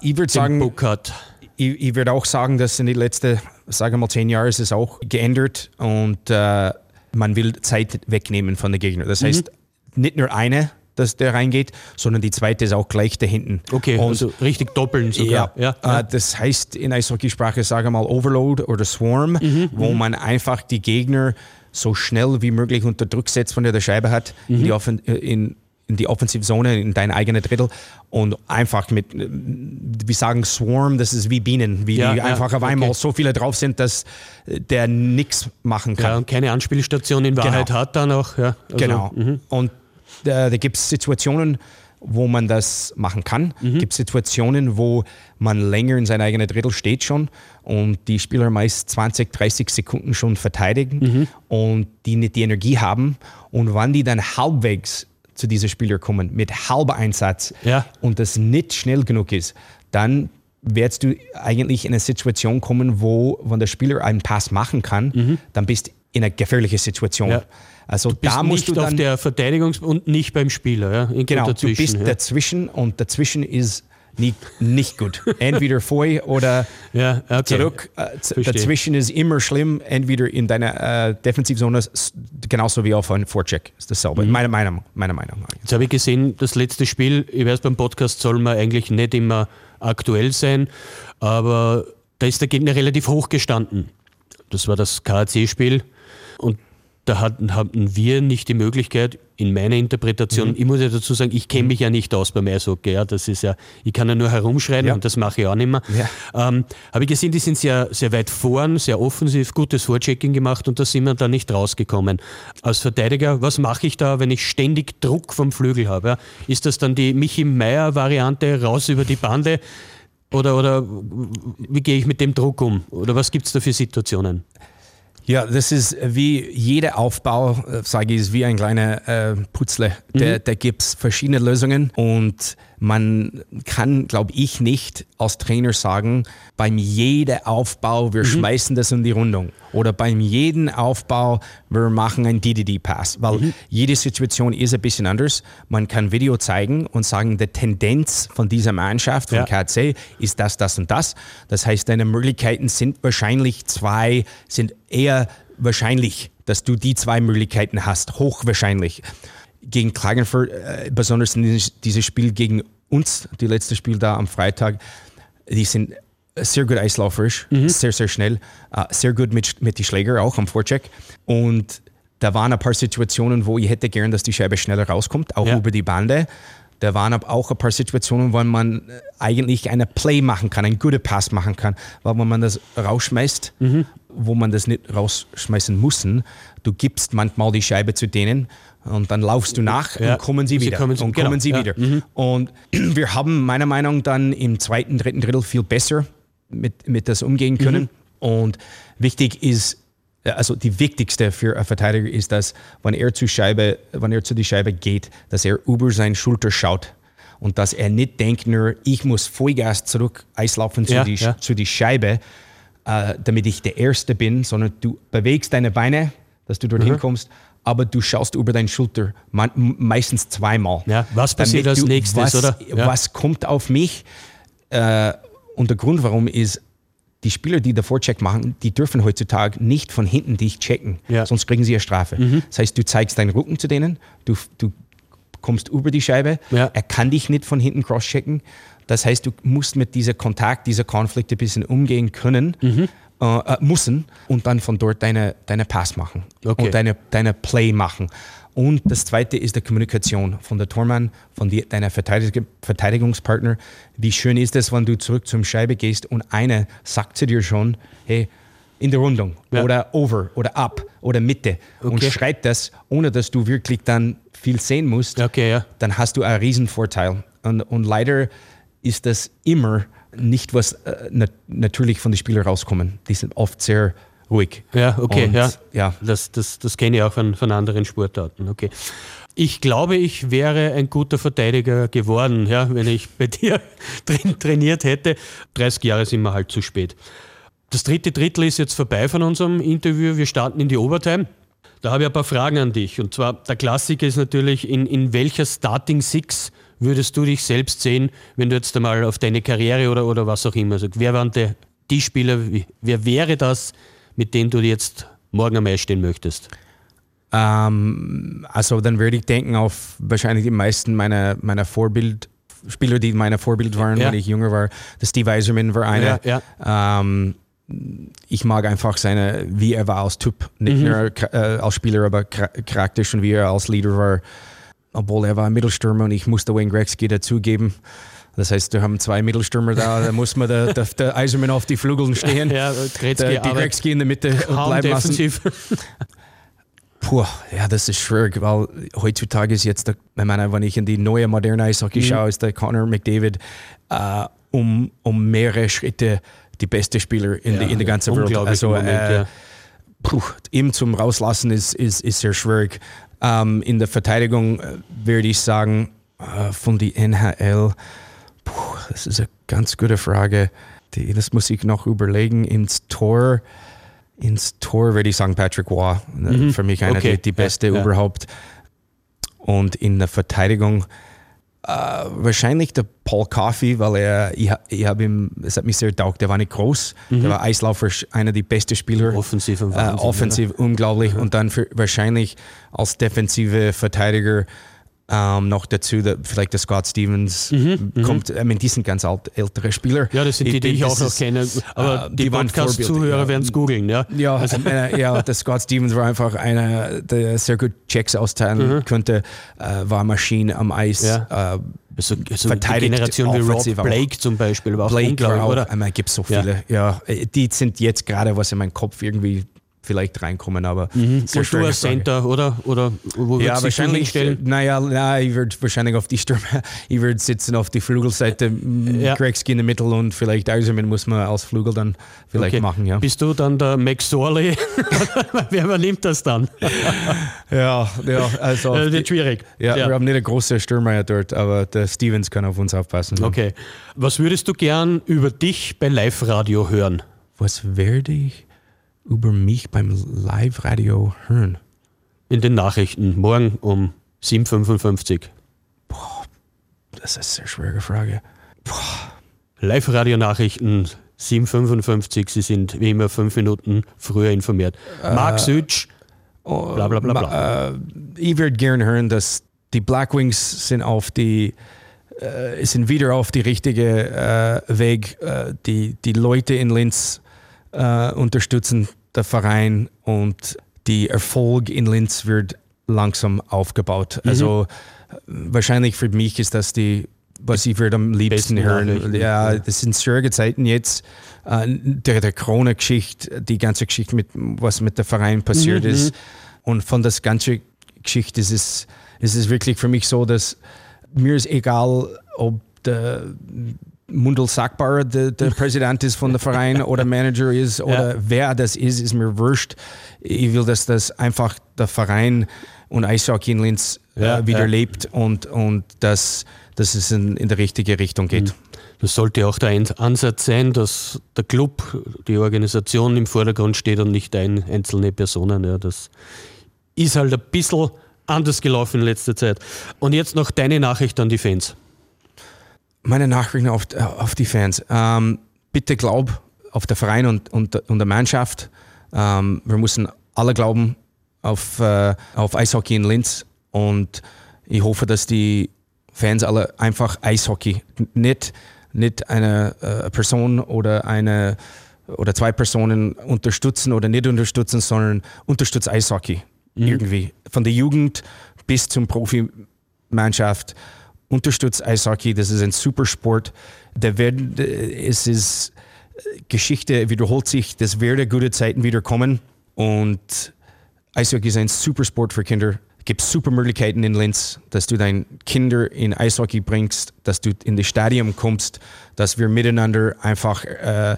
Ich den sagen, Puck hat. ich, ich würde auch sagen, dass in den letzten, sagen wir mal, zehn Jahren ist es auch geändert und äh, man will Zeit wegnehmen von der Gegner. Mhm. Das heißt, nicht nur eine, dass der reingeht, sondern die zweite ist auch gleich da hinten. Okay, und also richtig doppeln sogar. Ja, Äh, das heißt in Eishockeysprache, sage mal, Overload oder Swarm, Mhm, wo man einfach die Gegner so schnell wie möglich unter Druck setzt, wenn er der Scheibe hat, Mhm. in die, Offen äh, in, in die Offensivzone, in deine eigene Drittel und einfach mit, wir sagen Swarm, das ist wie Bienen, wie Ja, die ja, einfach auf einmal okay. so viele drauf sind, dass der nichts machen kann. Ja, und keine Anspielstation in Wahrheit Genau. hat dann auch. Ja, also, Genau. Und äh, da gibt es Situationen, wo man das machen kann. Mhm. gibt Situationen, wo man länger in seinem eigenen Drittel steht schon und die Spieler meist 20, 30 Sekunden schon verteidigen Mhm. und die nicht die Energie haben. Und wann die dann halbwegs zu diesen Spielern kommen, mit halber Einsatz Ja. und das nicht schnell genug ist, dann wirst du eigentlich in eine Situation kommen, wo, wenn der Spieler einen Pass machen kann, dann bist du in einer gefährlichen Situation. Mhm. Ja. Also Bist da musst nicht du auf dann der Verteidigungs- und nicht beim Spieler. Ja? Irgendwo Genau, dazwischen, du bist ja. dazwischen und dazwischen ist nicht, nicht gut. Entweder vor oder Ja, okay. zurück. Äh, Verstehe. dazwischen ist immer schlimm, entweder in deiner äh, Defensivzone, genauso wie auf einem Vorcheck. Ist dasselbe, Mhm. meiner, meiner, meiner Meinung nach. Jetzt habe ich gesehen, das letzte Spiel, ich weiß, beim Podcast soll man eigentlich nicht immer aktuell sein, aber da ist der Gegner relativ hoch gestanden. Das war das KAC-Spiel. Und da hatten, hatten wir nicht die Möglichkeit, in meiner Interpretation, Mhm. ich muss ja dazu sagen, ich kenne mich ja nicht aus beim Eishockey, ja, das ist ja, ich kann ja nur herumschreien Ja. und das mache ich auch nicht mehr. Ähm, Habe ich gesehen, die sind sehr, sehr weit vorn, sehr offensiv, gutes Vorchecking gemacht und da sind wir da nicht rausgekommen. Als Verteidiger, was mache ich da, wenn ich ständig Druck vom Flügel habe? Ja? Ist das dann die Michi Meier-Variante, raus über die Bande? Oder, oder wie gehe ich mit dem Druck um? Oder was gibt es da für Situationen? Ja, das ist wie jeder Aufbau, äh, sage ich, ist wie ein kleiner äh, Putzle. Der, da gibt es verschiedene Lösungen und man kann, glaube ich, nicht als Trainer sagen, beim jeden Aufbau, wir schmeißen das in die Rundung. Oder beim jeden Aufbau, wir machen einen DDD-Pass. Weil jede Situation ist ein bisschen anders. Man kann Video zeigen und sagen, die Tendenz von dieser Mannschaft, von Ja. KC, ist das, das und das. Das heißt, deine Möglichkeiten sind wahrscheinlich zwei, sind eher wahrscheinlich, dass du die zwei Möglichkeiten hast. Hochwahrscheinlich. Gegen Klagenfurt, äh, besonders in dieses, Spiel gegen uns, die letzte Spiel da am Freitag, die sind sehr gut eislauferisch, sehr, sehr schnell, äh, sehr gut mit, mit die Schläger auch am Vorcheck. Und da waren ein paar Situationen, wo ich hätte gern, dass die Scheibe schneller rauskommt, auch Ja. über die Bande. Da waren aber auch ein paar Situationen, wo man eigentlich eine Play machen kann, einen guten Pass machen kann, weil wenn man das rausschmeißt, wo man das nicht rausschmeißen muss, du gibst manchmal die Scheibe zu denen und dann laufst du nach Ja. und kommen sie Sie wieder. kommen- und genau, kommen sie ja. wieder. Und wir haben meiner Meinung nach dann im zweiten, dritten Drittel viel besser mit, mit das umgehen können. Und wichtig ist, äh, also die wichtigste für einen Verteidiger ist, dass wenn er zur Scheibe, wenn er zu die Scheibe geht, dass er über seine Schulter schaut und dass er nicht denkt nur, ich muss Vollgas zurück Eislaufen zu, Ja, die, ja. zu die Scheibe, äh, damit ich der Erste bin, sondern du bewegst deine Beine, dass du Mhm. dorthin kommst, aber du schaust über deine Schulter, man, meistens zweimal. Ja, was passiert als nächstes, was, oder? Ja. Was kommt auf mich? Äh, und der Grund, warum ist, die Spieler, die den Vorcheck machen, die dürfen heutzutage nicht von hinten dich checken, Ja. Mhm. sonst kriegen sie eine Strafe. Das heißt, du zeigst deinen Rücken zu denen, du, du kommst über die Scheibe, Ja. er kann dich nicht von hinten crosschecken. Das heißt, du musst mit dieser Kontakt, dieser Konflikt ein bisschen umgehen können, Mhm. Äh, äh, müssen und dann von dort deine, deine Pass machen Okay. und deine, deine Play machen. Und das zweite ist die Kommunikation von der Tormann, von die, deiner Verteidig Verteidigungspartner. Wie schön ist es, wenn du zurück zum Scheibe gehst und einer sagt zu dir schon, hey, in der Rundung Ja. oder over oder up oder Mitte und Okay. schreibt das, ohne dass du wirklich dann viel sehen musst, Okay, ja. dann hast du einen Riesenvorteil. Und, und leider ist das immer nicht, was äh, nat natürlich von den Spielern rauskommen. Die sind oft sehr ruhig. Ja, okay, Und, ja. ja. Das, das, das kenne ich auch von, von anderen Sportarten. Okay. Ich glaube, ich wäre ein guter Verteidiger geworden, ja, wenn ich bei dir drin trainiert hätte. 30 Jahre sind wir halt zu spät. Das dritte Drittel ist jetzt vorbei von unserem Interview. Wir starten in die Overtime. Da habe ich ein paar Fragen an dich. Und zwar, der Klassiker ist natürlich, in, in welcher Starting Six würdest du dich selbst sehen, wenn du jetzt einmal auf deine Karriere oder, oder was auch immer sagst? Wer waren die, die Spieler, wer wäre das, mit denen du jetzt morgen am Eis stehen möchtest? Ähm, also dann würde ich denken auf wahrscheinlich die meisten meiner, meiner Vorbild, Spieler, die meine Vorbild waren, Ja. wenn ich jünger war. Der Steve Eiserman war einer. Ja, Ähm, ich mag einfach seine, wie er war als Typ, nicht Mhm. nur äh, als Spieler, aber char- charakterisch und wie er als Leader war. Obwohl er war ein Mittelstürmer und ich musste Wayne Gretzky dazugeben. Das heißt, wir haben zwei Mittelstürmer da, da muss man der, der, der Eiserman auf die Flügeln stehen. Ja, Gretzky der, die Gretzky in der Mitte kaum bleiben lassen. defensiv. Puh, ja, das ist schwierig, weil heutzutage ist jetzt, der, ich meine, wenn ich in die neue moderne Eishockey Mhm. schaue, ist der Connor McDavid äh, um, um mehrere Schritte die beste Spieler in, Ja, die, in der ganzen Welt. Also, Moment, äh, ja. puh, ihm zum Rauslassen ist, ist, ist sehr schwierig. Ähm, in der Verteidigung äh, würde ich sagen, äh, von die NHL, puh, das ist eine ganz gute Frage. Die, das muss ich noch überlegen. Ins Tor, ins Tor würde ich sagen Patrick Waugh. Äh, Für mich einer Mhm. Okay, die, die beste ja. überhaupt. Und in der Verteidigung äh, wahrscheinlich der Paul Coffey, weil er, ich, ich habe ihm, es hat mich sehr taugt, der war nicht groß, der war Eislaufer, einer der besten Spieler. Mhm. Offensiv und Äh, Wahnsinn, offensiv unglaublich und dann für, wahrscheinlich als defensive Verteidiger Ähm, noch dazu, der, vielleicht der Scott Stevens kommt. Ich meine, die sind ganz alt, ältere Spieler. Mhm, Ja, das sind die, die ich auch noch ist, kenne. Aber äh, die, die waren Podcast-Zuhörer ja. werden es googeln, ja. Ja, also, äh, ja, der Scott Stevens war einfach einer, der sehr gut Checks austeilen konnte, äh, war Maschine am Eis. Mhm. Ja. Äh, also die verteidigt Generation wie Rob. Blake zum Beispiel war auch Blake unglaublich, war auch, oder? ich meine, gibt so Ja. viele. Ja. äh, die sind jetzt gerade, was in meinen Kopf irgendwie vielleicht reinkommen, aber Mhm. Und du als. Center, oder? Oder wo Ja, wahrscheinlich. hinstellen? Naja, na, ich würde wahrscheinlich auf die Stürme, ich würde sitzen auf die Flügelseite, Ja. Gretzky in der Mitte und vielleicht Eiserman muss man als Flügel dann vielleicht Okay. machen, ja. Bist du dann der Max Sorley? Wer übernimmt das dann? Ja, ja, also. Das auf wird die, schwierig. ja, wir haben nicht eine große Stürmer dort, aber der Stevens kann auf uns aufpassen. Okay. Was würdest du gern über dich bei Live-Radio hören? Was werde ich über mich beim Live-Radio hören? In den Nachrichten, morgen um 7.55 Das ist eine sehr schwierige Frage. Live-Radio-Nachrichten 7.55 Sie sind wie immer fünf Minuten früher informiert. Marc Sütsch, bla bla bla bla. Ma- äh, ich würde gern hören, dass die Black Wings sind auf die äh, sind wieder auf die richtige äh, Weg. Äh, die, die Leute in Linz äh, unterstützen der Verein und die Erfolg in Linz wird langsam aufgebaut. Also äh, wahrscheinlich für mich ist das die was ich würde am liebsten Besten hören. Ja, das sind schwierige Zeiten jetzt. Äh, der der Corona-Geschichte, die ganze Geschichte, mit, was mit der Verein passiert Mhm, ist. Und von das ganze Geschichte ist es, ist es wirklich für mich so, dass mir ist egal, ob der Mundel Sackbar der, der Präsident ist von der Verein oder Manager ist oder wer das ist, ist mir wurscht. Ich will, dass das einfach der Verein und Eishockey in Linz Ja, äh, wieder ja. lebt und, und dass, dass es in, in die richtige Richtung geht. Das sollte auch der Ansatz sein, dass der Club, die Organisation im Vordergrund steht und nicht ein, einzelne Personen. Ja, das ist halt ein bisschen anders gelaufen in letzter Zeit. Und jetzt noch deine Nachricht an die Fans. Meine Nachrichten auf, äh, auf die Fans. Ähm, bitte glaub auf der Verein und, und, und der Mannschaft. Ähm, wir müssen alle glauben auf, äh, auf Eishockey in Linz und ich hoffe, dass die Fans alle einfach Eishockey, nicht, nicht eine äh, Person oder eine oder zwei Personen unterstützen oder nicht unterstützen, sondern unterstützt Eishockey irgendwie. Von der Jugend bis zum Profimannschaft unterstützt Eishockey. Das ist ein super Sport. Der wird, es ist Geschichte wiederholt sich. Das werden gute Zeiten wieder kommen. Und Eishockey ist ein super Sport für Kinder. Es gibt super Möglichkeiten in Linz, dass du deine Kinder in Eishockey bringst, dass du in das Stadion kommst, dass wir miteinander einfach äh,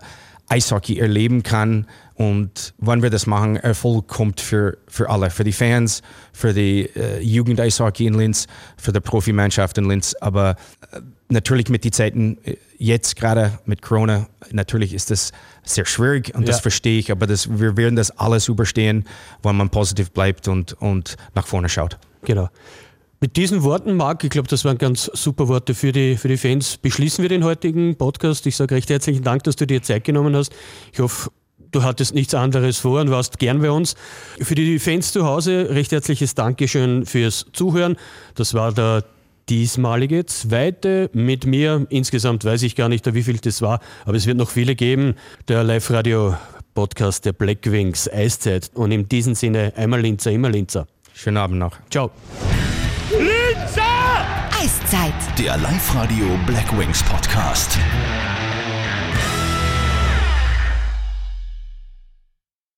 Eishockey erleben kann. Und wenn wir das machen, Erfolg kommt für, für alle, für die Fans, für die äh, Jugend-Eishockey in Linz, für die Profimannschaft in Linz. Aber äh, natürlich mit den Zeiten äh, jetzt gerade mit Corona, natürlich ist das sehr schwierig und das Ja. verstehe ich, aber das, wir werden das alles überstehen, wenn man positiv bleibt und, und nach vorne schaut. Genau. Mit diesen Worten, Marc, ich glaube, das waren ganz super Worte für die, für die Fans, beschließen wir den heutigen Podcast. Ich sage recht herzlichen Dank, dass du dir Zeit genommen hast. Ich hoffe, du hattest nichts anderes vor und warst gern bei uns. Für die Fans zu Hause, recht herzliches Dankeschön fürs Zuhören. Das war der diesmalige zweite mit mir. Insgesamt weiß ich gar nicht, wie viel das war, aber es wird noch viele geben. Der Live-Radio-Podcast der Black Wings Eiszeit. Und in diesem Sinne einmal Linzer, immer Linzer. Schönen Abend noch. Ciao. Eiszeit. Der Live-Radio Black Wings Podcast.